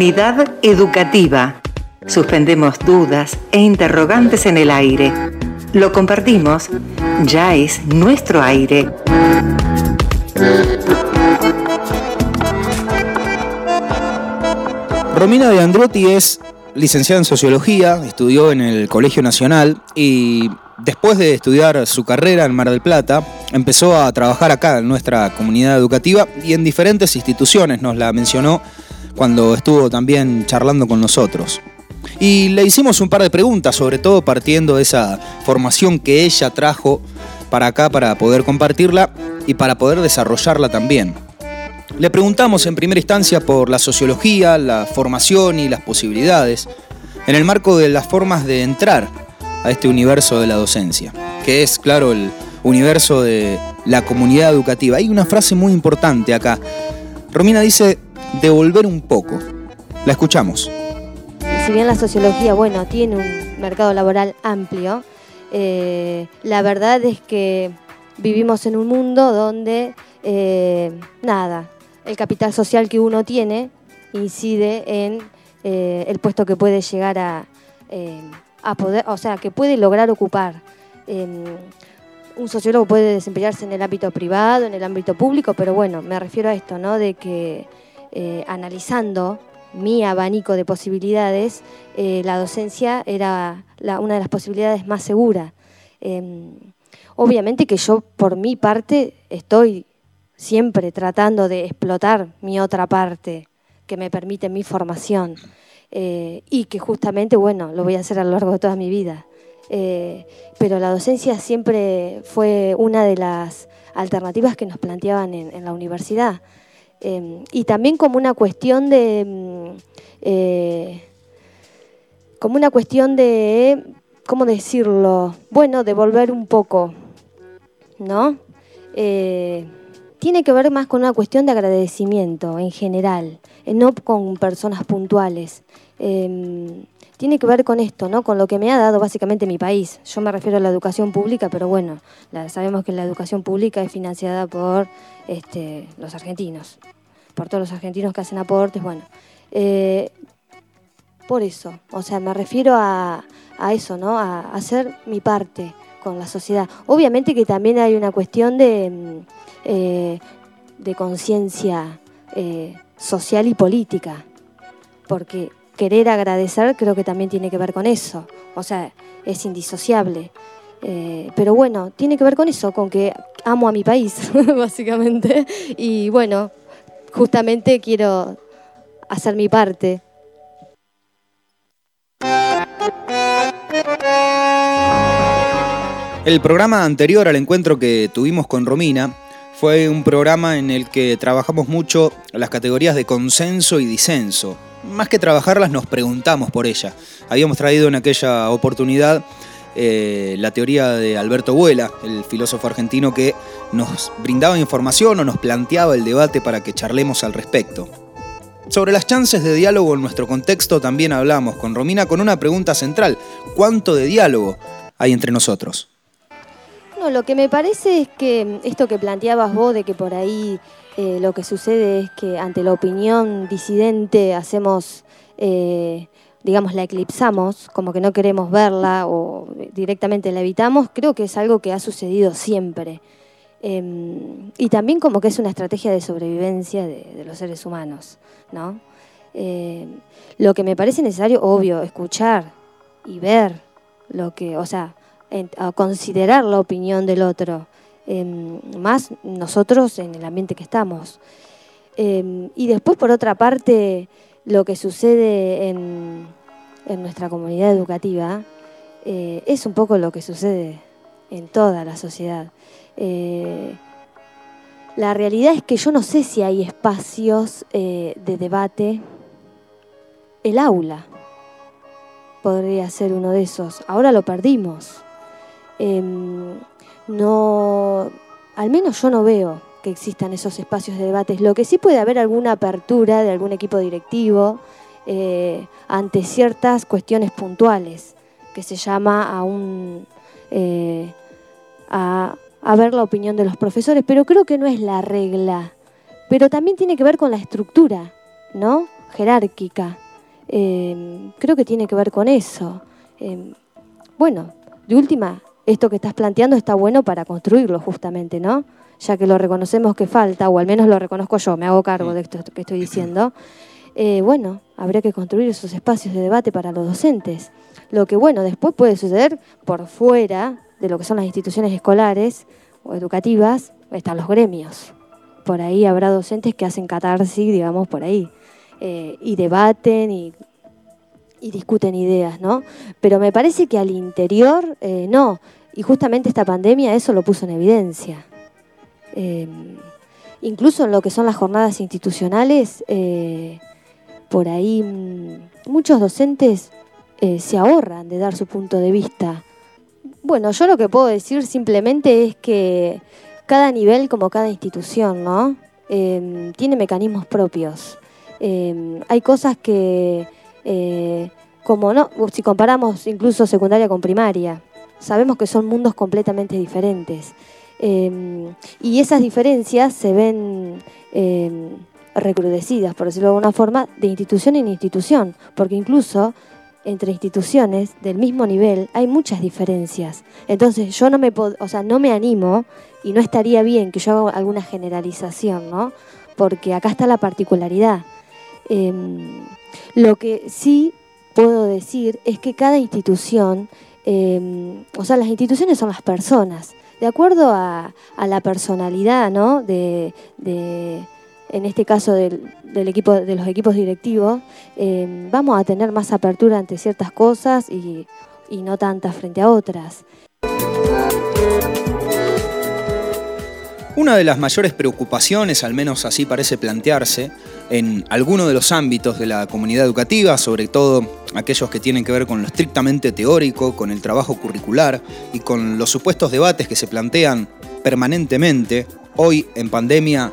Comunidad educativa. Suspendemos dudas e interrogantes en el aire. Lo compartimos. Ya es nuestro aire. Romina de Androtti es licenciada en Sociología, estudió en el Colegio Nacional y después de estudiar su carrera en Mar del Plata, empezó a trabajar acá en nuestra comunidad educativa y en diferentes instituciones, nos la mencionó cuando estuvo también charlando con nosotros. Y le hicimos un par de preguntas, sobre todo partiendo de esa formación que ella trajo para acá para poder compartirla y para poder desarrollarla también. Le preguntamos en primera instancia por la sociología, la formación y las posibilidades en el marco de las formas de entrar a este universo de la docencia, que es, claro, el universo de la comunidad educativa. Hay una frase muy importante acá. Romina dice, devolver un poco. La escuchamos. Si bien la sociología, bueno, tiene un mercado laboral amplio, eh, la verdad es que vivimos en un mundo donde, eh, nada, el capital social que uno tiene incide en eh, el puesto que puede llegar a, a poder, o sea, que puede lograr ocupar. Em, un sociólogo puede desempeñarse en el ámbito privado, en el ámbito público, pero bueno, me refiero a esto, ¿no? De que analizando mi abanico de posibilidades, la docencia era una de las posibilidades más seguras. Em, obviamente que yo por mi parte estoy siempre tratando de explotar mi otra parte que me permite mi formación eh, y que justamente, bueno, lo voy a hacer a lo largo de toda mi vida. Eh, pero la docencia siempre fue una de las alternativas que nos planteaban en, la universidad. Em, y también como una cuestión de... Mm, eh, como una cuestión de ¿cómo decirlo? Bueno, devolver un poco, ¿no? Eh, tiene que ver más con una cuestión de agradecimiento en general, eh, no con personas puntuales. Tiene que ver con esto, ¿no? Con lo que me ha dado básicamente mi país. Yo me refiero a la educación pública, pero bueno, sabemos que la educación pública es financiada por este, los argentinos, por todos los argentinos que hacen aportes, bueno. Eh, por eso, o sea, me refiero a, a eso, ¿no? A, hacer mi parte con la sociedad. Obviamente que también hay una cuestión de, mm, eh, de conciencia eh, social y política, porque querer agradecer creo que también tiene que ver con eso, o sea, es indisociable. Eh, pero bueno, tiene que ver con eso, con que amo a mi país, básicamente. Y bueno, justamente quiero hacer mi parte El programa anterior al encuentro que tuvimos con Romina fue un programa en el que trabajamos mucho las categorías de consenso y disenso. Más que trabajarlas, nos preguntamos por ella. Habíamos traído en aquella oportunidad eh, la teoría de Alberto Vuela, el filósofo argentino que nos brindaba información o nos planteaba el debate para que charlemos al respecto. Sobre las chances de diálogo en nuestro contexto también hablamos con Romina con una pregunta central. ¿Cuánto de diálogo hay entre nosotros? No, lo que me parece es que esto que planteabas vos de que por ahí eh, lo que sucede es que ante la opinión disidente hacemos, eh, digamos, la eclipsamos, como que no queremos verla o directamente la evitamos, creo que es algo que ha sucedido siempre. Em, y también como que es una estrategia de sobrevivencia de, los seres humanos, ¿no? Em, lo que me parece necesario, obvio, escuchar y ver lo que, o sea, considerar la opinión del otro, em, más nosotros en el ambiente que estamos. y después, por otra parte, lo que sucede en, en nuestra comunidad educativa eh, es un poco lo que sucede en toda la sociedad. Eh, la realidad es que yo no sé si hay espacios eh, de debate. El aula podría ser uno de esos. Ahora lo perdimos. Em, no, al menos yo no veo que existan esos espacios de debates. Lo que sí puede haber alguna apertura de algún equipo directivo eh, ante ciertas cuestiones puntuales, que se llama a un a, ver la opinión de los profesores, pero creo que no es la regla. Pero también tiene que ver con la estructura, ¿no? Jerárquica. Eh, creo que tiene que ver con eso. Eh, bueno, de última, esto que estás planteando está bueno para construirlo justamente, ¿no? Ya que lo reconocemos que falta, o al menos lo reconozco yo, me hago cargo de esto que estoy diciendo. Eh, bueno, habría que construir esos espacios de debate para los docentes. Lo que, bueno, después puede suceder por fuera de lo que son las instituciones escolares o educativas, están los gremios. Por ahí habrá docentes que hacen catarsis, digamos, por ahí, eh, y debaten y, discuten ideas, ¿no? Pero me parece que al interior eh, no, y justamente esta pandemia eso lo puso en evidencia. Eh, incluso en lo que son las jornadas institucionales, por ahí mm, muchos docentes se ahorran de dar su punto de vista bueno, yo lo que puedo decir simplemente es que cada nivel, como cada institución, ¿no? Em, tiene mecanismos propios. Em, hay cosas que, eh, como no, si comparamos incluso secundaria con primaria, sabemos que son mundos completamente diferentes. Em, y esas diferencias se ven em, recrudecidas, por decirlo de alguna forma, de institución en institución, porque incluso entre instituciones del mismo nivel hay muchas diferencias. Entonces yo no me, o sea, no me animo y no estaría bien que yo haga alguna generalización, ¿no? Porque acá está la particularidad. Em, lo que sí puedo decir es que cada institución, em, o sea, las instituciones son las personas, de acuerdo a, la personalidad, ¿no? de en este caso del, equipo, de los equipos directivos, eh, vamos a tener más apertura ante ciertas cosas y, y no tantas frente a otras. Una de las mayores preocupaciones, al menos así parece plantearse, en alguno de los ámbitos de la comunidad educativa, sobre todo aquellos que tienen que ver con lo estrictamente teórico, con el trabajo curricular y con los supuestos debates que se plantean permanentemente, hoy en pandemia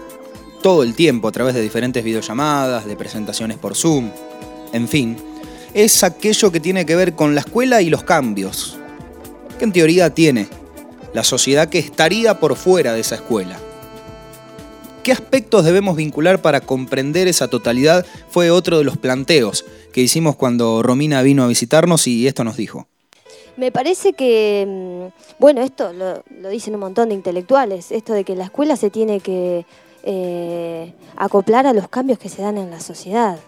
todo el tiempo a través de diferentes videollamadas, de presentaciones por Zoom, en fin, es aquello que tiene que ver con la escuela y los cambios, que en teoría tiene la sociedad que estaría por fuera de esa escuela. ¿Qué aspectos debemos vincular para comprender esa totalidad? Fue otro de los planteos que hicimos cuando Romina vino a visitarnos y esto nos dijo. Me parece que, mm, bueno, esto lo, dicen un montón de intelectuales, esto de que la escuela se tiene que eh, acoplar a los cambios que se dan en la sociedad,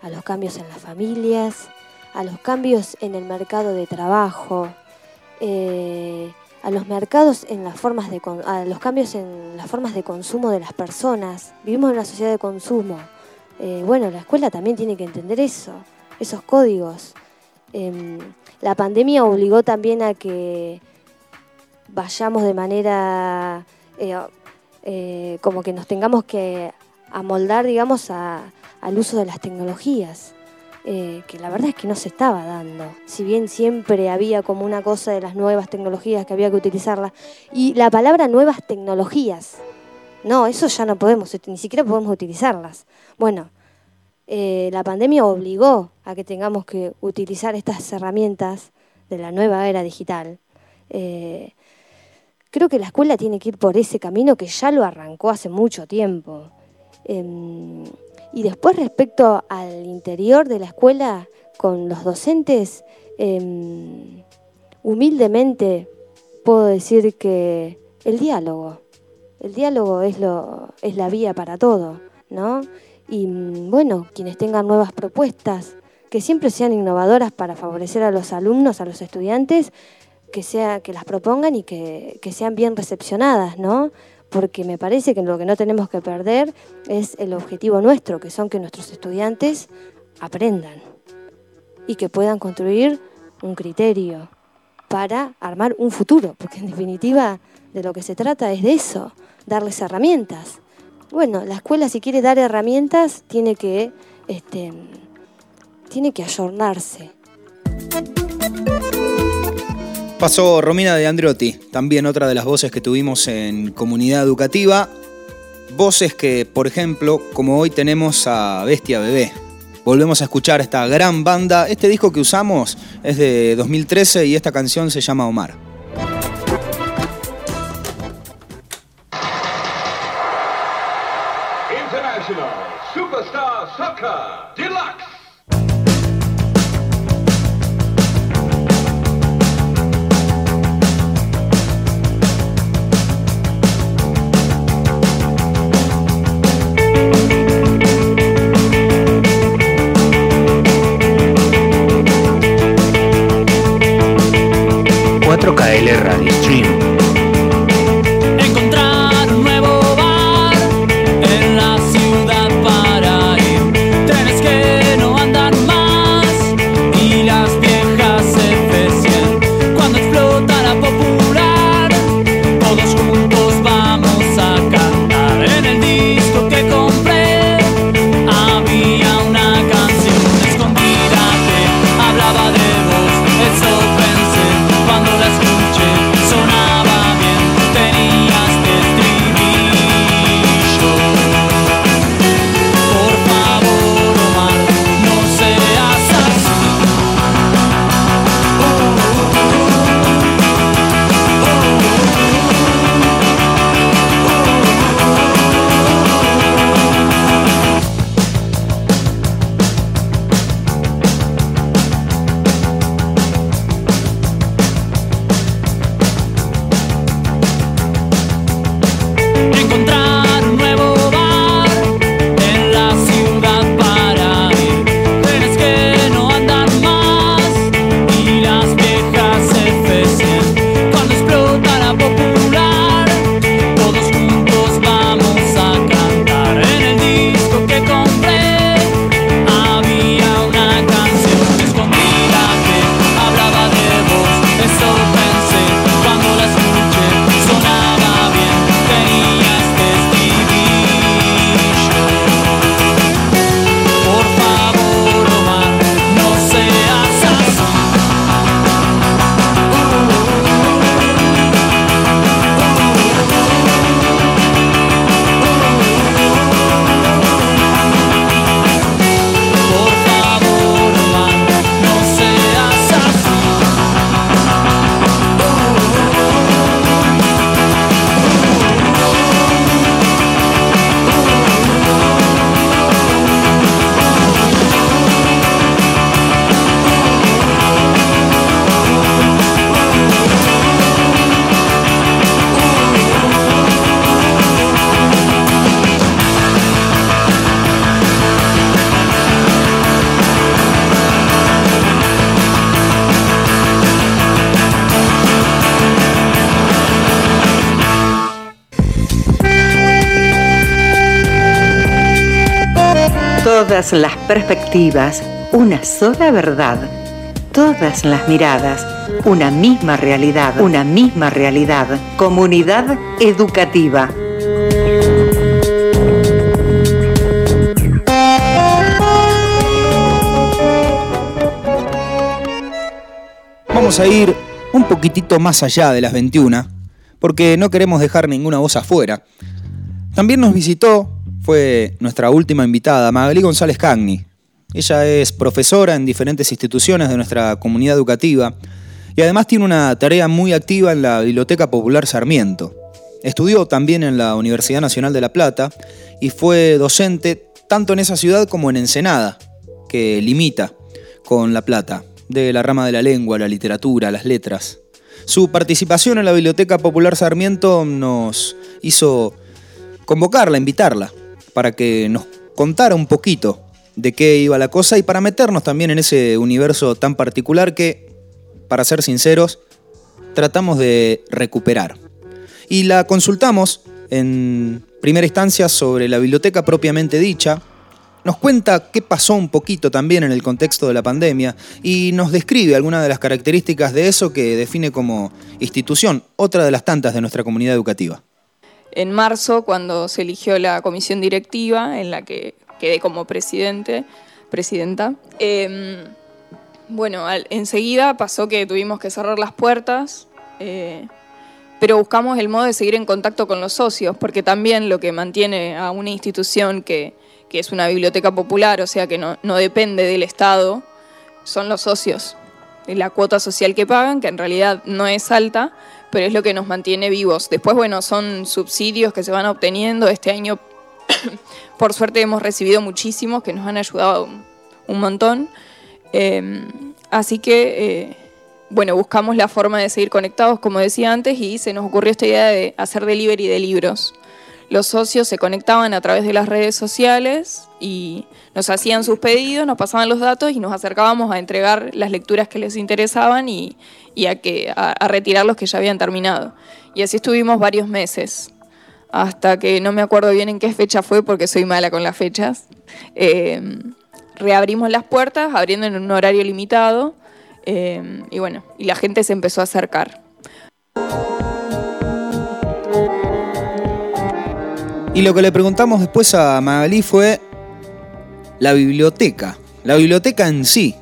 a los cambios en las familias, a los cambios en el mercado de trabajo, eh, a los mercados en las formas de a los cambios en las formas de consumo de las personas. Vivimos en una sociedad de consumo. Eh, bueno, la escuela también tiene que entender eso, esos códigos. Em, la pandemia obligó también a que vayamos de manera eh, como que nos tengamos que amoldar, digamos, al uso de las tecnologías, eh, que la verdad es que no se estaba dando. Si bien siempre había como una cosa de las nuevas tecnologías que había que utilizarlas, y la palabra nuevas tecnologías, no, eso ya no podemos, ni siquiera podemos utilizarlas. Bueno, eh, la pandemia obligó a que tengamos que utilizar estas herramientas de la nueva era digital. Creo que la escuela tiene que ir por ese camino que ya lo arrancó hace mucho tiempo. Em, y después respecto al interior de la escuela con los docentes, em, humildemente puedo decir que el diálogo, el diálogo es, lo, es la vía para todo, ¿no? Y bueno, quienes tengan nuevas propuestas, que siempre sean innovadoras para favorecer a los alumnos, a los estudiantes, que, sea, que las propongan y que, sean bien recepcionadas, ¿no? Porque me parece que lo que no tenemos que perder es el objetivo nuestro, que son que nuestros estudiantes aprendan y que puedan construir un criterio para armar un futuro, porque en definitiva de lo que se trata es de eso, darles herramientas. Bueno, la escuela si quiere dar herramientas tiene que, este, tiene que ayornarse. Pasó Romina de Andriotti, también otra de las voces que tuvimos en comunidad educativa. Voces que, por ejemplo, como hoy tenemos a Bestia Bebé. Volvemos a escuchar esta gran banda. Este disco que usamos es de 2013 y esta canción se llama Omar. Todas las perspectivas, una sola verdad. Todas las miradas, una misma realidad, una misma realidad. Comunidad educativa. Vamos a ir un poquitito más allá de las 21, porque no queremos dejar ninguna voz afuera. También nos visitó, fue nuestra última invitada, Magalí González Cagni. Ella es profesora en diferentes instituciones de nuestra comunidad educativa y además tiene una tarea muy activa en la Biblioteca Popular Sarmiento. Estudió también en la Universidad Nacional de La Plata y fue docente tanto en esa ciudad como en Ensenada, que limita con La Plata, de la rama de la lengua, la literatura, las letras. Su participación en la Biblioteca Popular Sarmiento nos hizo convocarla, invitarla, para que nos contara un poquito de qué iba la cosa y para meternos también en ese universo tan particular que, para ser sinceros, tratamos de recuperar. Y la consultamos en primera instancia sobre la biblioteca propiamente dicha, nos cuenta qué pasó un poquito también en el contexto de la pandemia y nos describe algunas de las características de eso que define como institución, otra de las tantas de nuestra comunidad educativa. En marzo, cuando se eligió la comisión directiva, en la que quedé como presidente, presidenta, em, bueno, enseguida pasó que tuvimos que cerrar las puertas, eh, pero buscamos el modo de seguir en contacto con los socios, porque también lo que mantiene a una institución que que es una biblioteca popular, o sea que no, depende del Estado, son los socios. La cuota social que pagan, que en realidad no es alta, pero es lo que nos mantiene vivos. Después, bueno, son subsidios que se van obteniendo. Este año, por suerte, hemos recibido muchísimos que nos han ayudado un montón. Em, así que, eh, bueno, buscamos la forma de seguir conectados, como decía antes, y se nos ocurrió esta idea de hacer delivery de libros los socios se conectaban a través de las redes sociales y nos hacían sus pedidos, nos pasaban los datos y nos acercábamos a entregar las lecturas que les interesaban y, a, que, a, retirar los que ya habían terminado. Y así estuvimos varios meses, hasta que no me acuerdo bien en qué fecha fue porque soy mala con las fechas. Eh, reabrimos las puertas, abriendo en un horario limitado eh, y bueno, y la gente se empezó a acercar. Y lo que le preguntamos después a Magalí fue la biblioteca, la biblioteca en sí.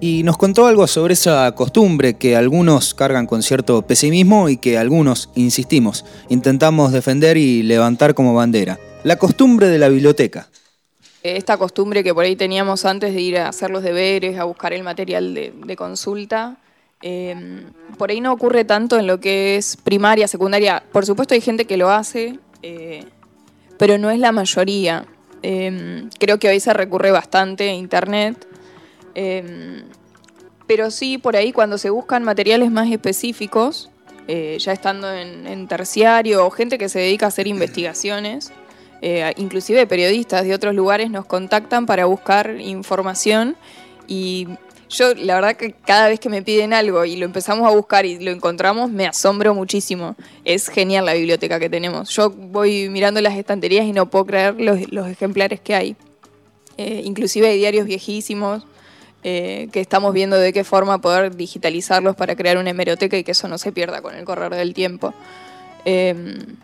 Y nos contó algo sobre esa costumbre que algunos cargan con cierto pesimismo y que algunos, insistimos, intentamos defender y levantar como bandera. La costumbre de la biblioteca. Esta costumbre que por ahí teníamos antes de ir a hacer los deberes, a buscar el material de, consulta, em, por ahí no ocurre tanto en lo que es primaria, secundaria. Por supuesto hay gente que lo hace, eh, pero no es la mayoría. Em, creo que hoy se recurre bastante a Internet. Em, pero sí, por ahí cuando se buscan materiales más específicos, eh, ya estando en, terciario o gente que se dedica a hacer investigaciones, eh, inclusive periodistas de otros lugares nos contactan para buscar información y yo la verdad que cada vez que me piden algo y lo empezamos a buscar y lo encontramos, me asombro muchísimo. Es genial la biblioteca que tenemos. Yo voy mirando las estanterías y no puedo creer los, ejemplares que hay. Eh, inclusive hay diarios viejísimos eh, que estamos viendo de qué forma poder digitalizarlos para crear una hemeroteca y que eso no se pierda con el correr del tiempo. Em,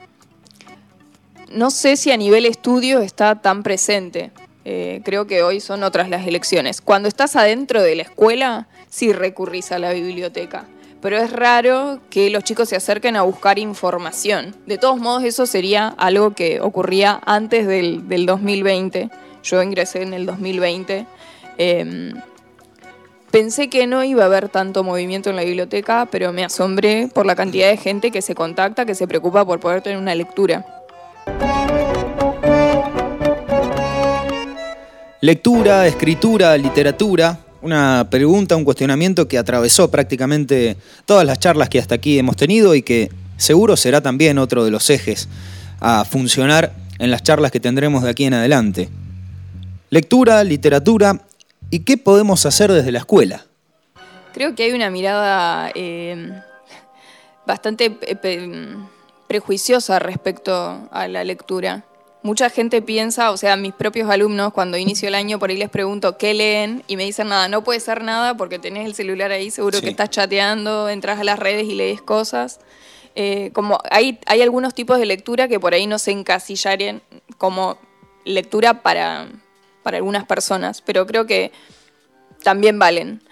no sé si a nivel estudio está tan presente. Eh, creo que hoy son otras las elecciones. Cuando estás adentro de la escuela, sí recurrís a la biblioteca. Pero es raro que los chicos se acerquen a buscar información. De todos modos, eso sería algo que ocurría antes del, 2020. Yo ingresé en el 2020. Em, pensé que no iba a haber tanto movimiento en la biblioteca, pero me asombré por la cantidad de gente que se contacta, que se preocupa por poder tener una lectura. Lectura, escritura, literatura, una pregunta, un cuestionamiento que atravesó prácticamente todas las charlas que hasta aquí hemos tenido y que seguro será también otro de los ejes a funcionar en las charlas que tendremos de aquí en adelante. Lectura, literatura y qué podemos hacer desde la escuela. Creo que hay una mirada eh, bastante prejuiciosa respecto a la lectura. Mucha gente piensa, o sea, mis propios alumnos, cuando inicio el año, por ahí les pregunto qué leen y me dicen nada, no puede ser nada porque tenés el celular ahí, seguro Sí. que estás chateando, entras a las redes y lees cosas. Eh, como hay, hay algunos tipos de lectura que por ahí no se encasillarían como lectura para, para algunas personas, pero creo que también valen.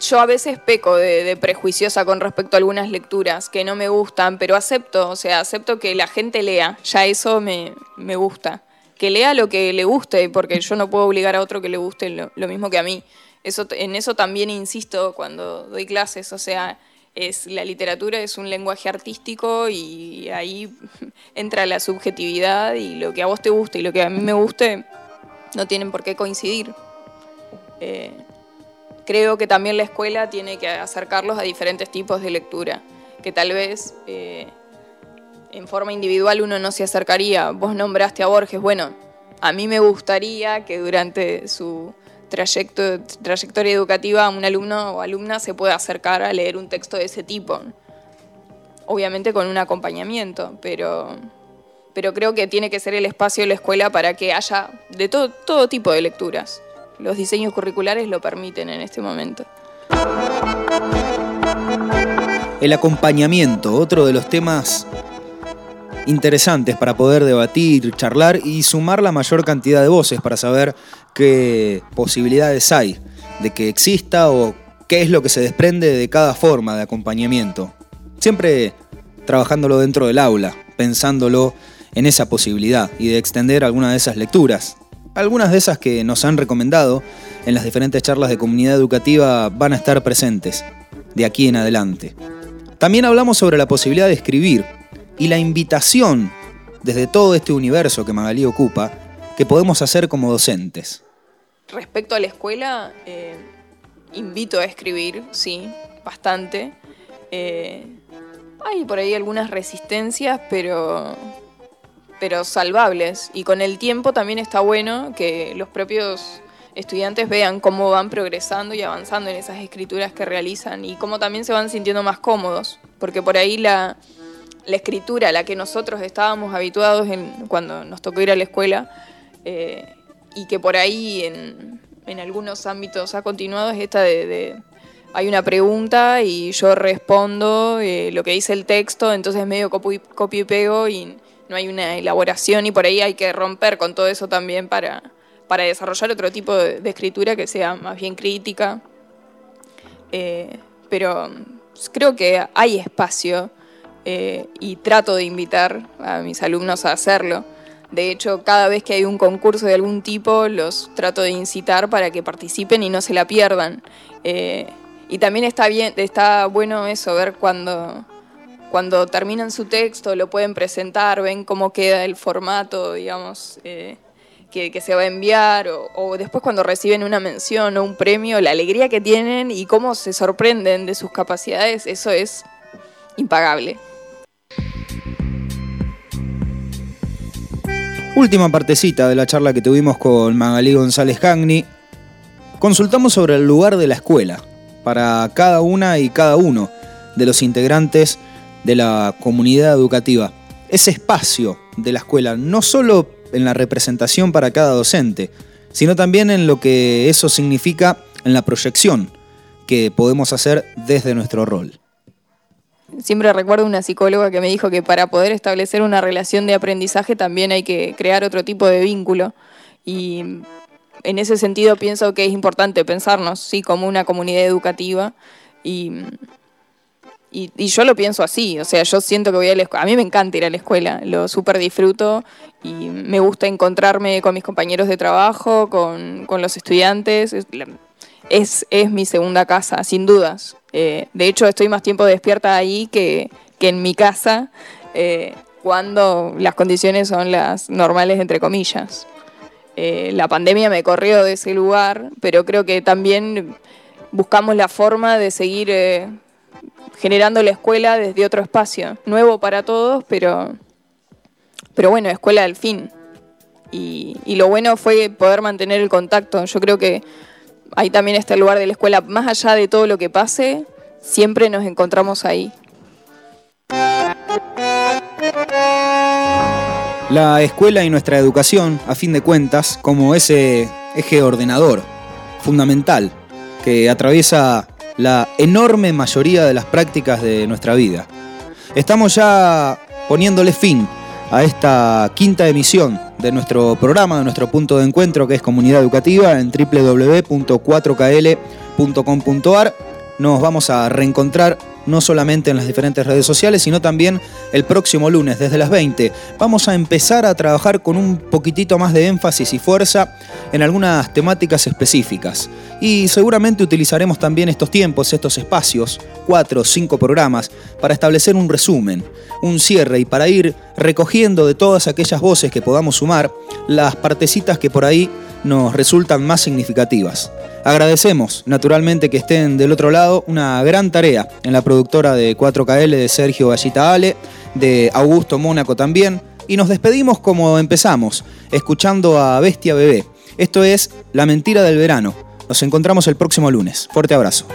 Yo a veces peco de, prejuiciosa con respecto a algunas lecturas que no me gustan, pero acepto, o sea, acepto que la gente lea, ya eso me, me gusta. Que lea lo que le guste, porque yo no puedo obligar a otro que le guste lo, lo mismo que a mí. Eso, en eso también insisto cuando doy clases, o sea, es, la literatura es un lenguaje artístico y ahí entra la subjetividad y lo que a vos te guste y lo que a mí me guste no tienen por qué coincidir. Eh, creo que también la escuela tiene que acercarlos a diferentes tipos de lectura, que tal vez eh, en forma individual uno no se acercaría. Vos nombraste a Borges, bueno, a mí me gustaría que durante su trayecto, trayectoria educativa un alumno o alumna se pueda acercar a leer un texto de ese tipo. Obviamente con un acompañamiento, pero, pero creo que tiene que ser el espacio de la escuela para que haya de todo, todo tipo de lecturas. Los diseños curriculares lo permiten en este momento. El acompañamiento, otro de los temas interesantes para poder debatir, charlar y sumar la mayor cantidad de voces para saber qué posibilidades hay de que exista o qué es lo que se desprende de cada forma de acompañamiento. Siempre trabajándolo dentro del aula, pensándolo en esa posibilidad y de extender alguna de esas lecturas. Algunas de esas que nos han recomendado en las diferentes charlas de comunidad educativa van a estar presentes de aquí en adelante. También hablamos sobre la posibilidad de escribir y la invitación desde todo este universo que Magalí ocupa que podemos hacer como docentes. Respecto a la escuela, eh, invito a escribir, sí, bastante. Eh, hay por ahí algunas resistencias, pero, pero salvables. Y con el tiempo también está bueno que los propios estudiantes vean cómo van progresando y avanzando en esas escrituras que realizan y cómo también se van sintiendo más cómodos. Porque por ahí la, escritura a la que nosotros estábamos habituados en, cuando nos tocó ir a la escuela, eh, y que por ahí en, en algunos ámbitos ha continuado, es esta de, hay una pregunta y yo respondo eh, lo que dice el texto, entonces medio copio y pego y no hay una elaboración y por ahí hay que romper con todo eso también para, para desarrollar otro tipo de, escritura que sea más bien crítica. Eh, pero creo que hay espacio eh, y trato de invitar a mis alumnos a hacerlo. De hecho, cada vez que hay un concurso de algún tipo, los trato de incitar para que participen y no se la pierdan. Eh, y también está bien, está bueno eso, ver cuando, cuando terminan su texto, lo pueden presentar, ven cómo queda el formato, digamos, eh, que, se va a enviar, o, o después cuando reciben una mención o un premio, la alegría que tienen y cómo se sorprenden de sus capacidades, eso es impagable. Última partecita de la charla que tuvimos con Magalí González Cagni. Consultamos sobre el lugar de la escuela para cada una y cada uno de los integrantes de la comunidad educativa. Ese espacio de la escuela, no solo en la representación para cada docente, sino también en lo que eso significa en la proyección que podemos hacer desde nuestro rol. Siempre recuerdo una psicóloga que me dijo que para poder establecer una relación de aprendizaje también hay que crear otro tipo de vínculo. Y en ese sentido pienso que es importante pensarnos, sí, como una comunidad educativa. Y, y, yo lo pienso así, o sea, yo siento que voy a la escuela. A mí me encanta ir a la escuela, lo súper disfruto y me gusta encontrarme con mis compañeros de trabajo, con, con los estudiantes. Es, es, mi segunda casa, sin dudas. Eh, de hecho, estoy más tiempo despierta ahí que, que en mi casa eh, cuando las condiciones son las normales, entre comillas. Eh, la pandemia me corrió de ese lugar, pero creo que también buscamos la forma de seguir generando la escuela desde otro espacio, nuevo para todos, pero, pero bueno, escuela al fin. Y, y lo bueno fue poder mantener el contacto. Yo creo que ahí también está el lugar de la escuela. Más allá de todo lo que pase, siempre nos encontramos ahí. La escuela y nuestra educación, a fin de cuentas, como ese eje ordenador fundamental que atraviesa la enorme mayoría de las prácticas de nuestra vida. Estamos ya poniéndole fin a esta quinta emisión de nuestro programa, de nuestro punto de encuentro que es Comunidad Educativa en www.4kl.com.ar. Nos vamos a reencontrar no solamente en las diferentes redes sociales, sino también el próximo lunes desde las 20. Vamos a empezar a trabajar con un poquitito más de énfasis y fuerza en algunas temáticas específicas. Y seguramente utilizaremos también estos tiempos, estos espacios, cuatro o cinco programas, para establecer un resumen, un cierre y para ir recogiendo de todas aquellas voces que podamos sumar las partecitas que por ahí nos resultan más significativas. Agradecemos, naturalmente, que estén del otro lado una gran tarea en la productora de 4KL de Sergio Gallita Ale, de Augusto Mónaco también, y nos despedimos como empezamos, escuchando a Bestia Bebé. Esto es La Mentira del Verano. Nos encontramos el próximo lunes. Fuerte abrazo.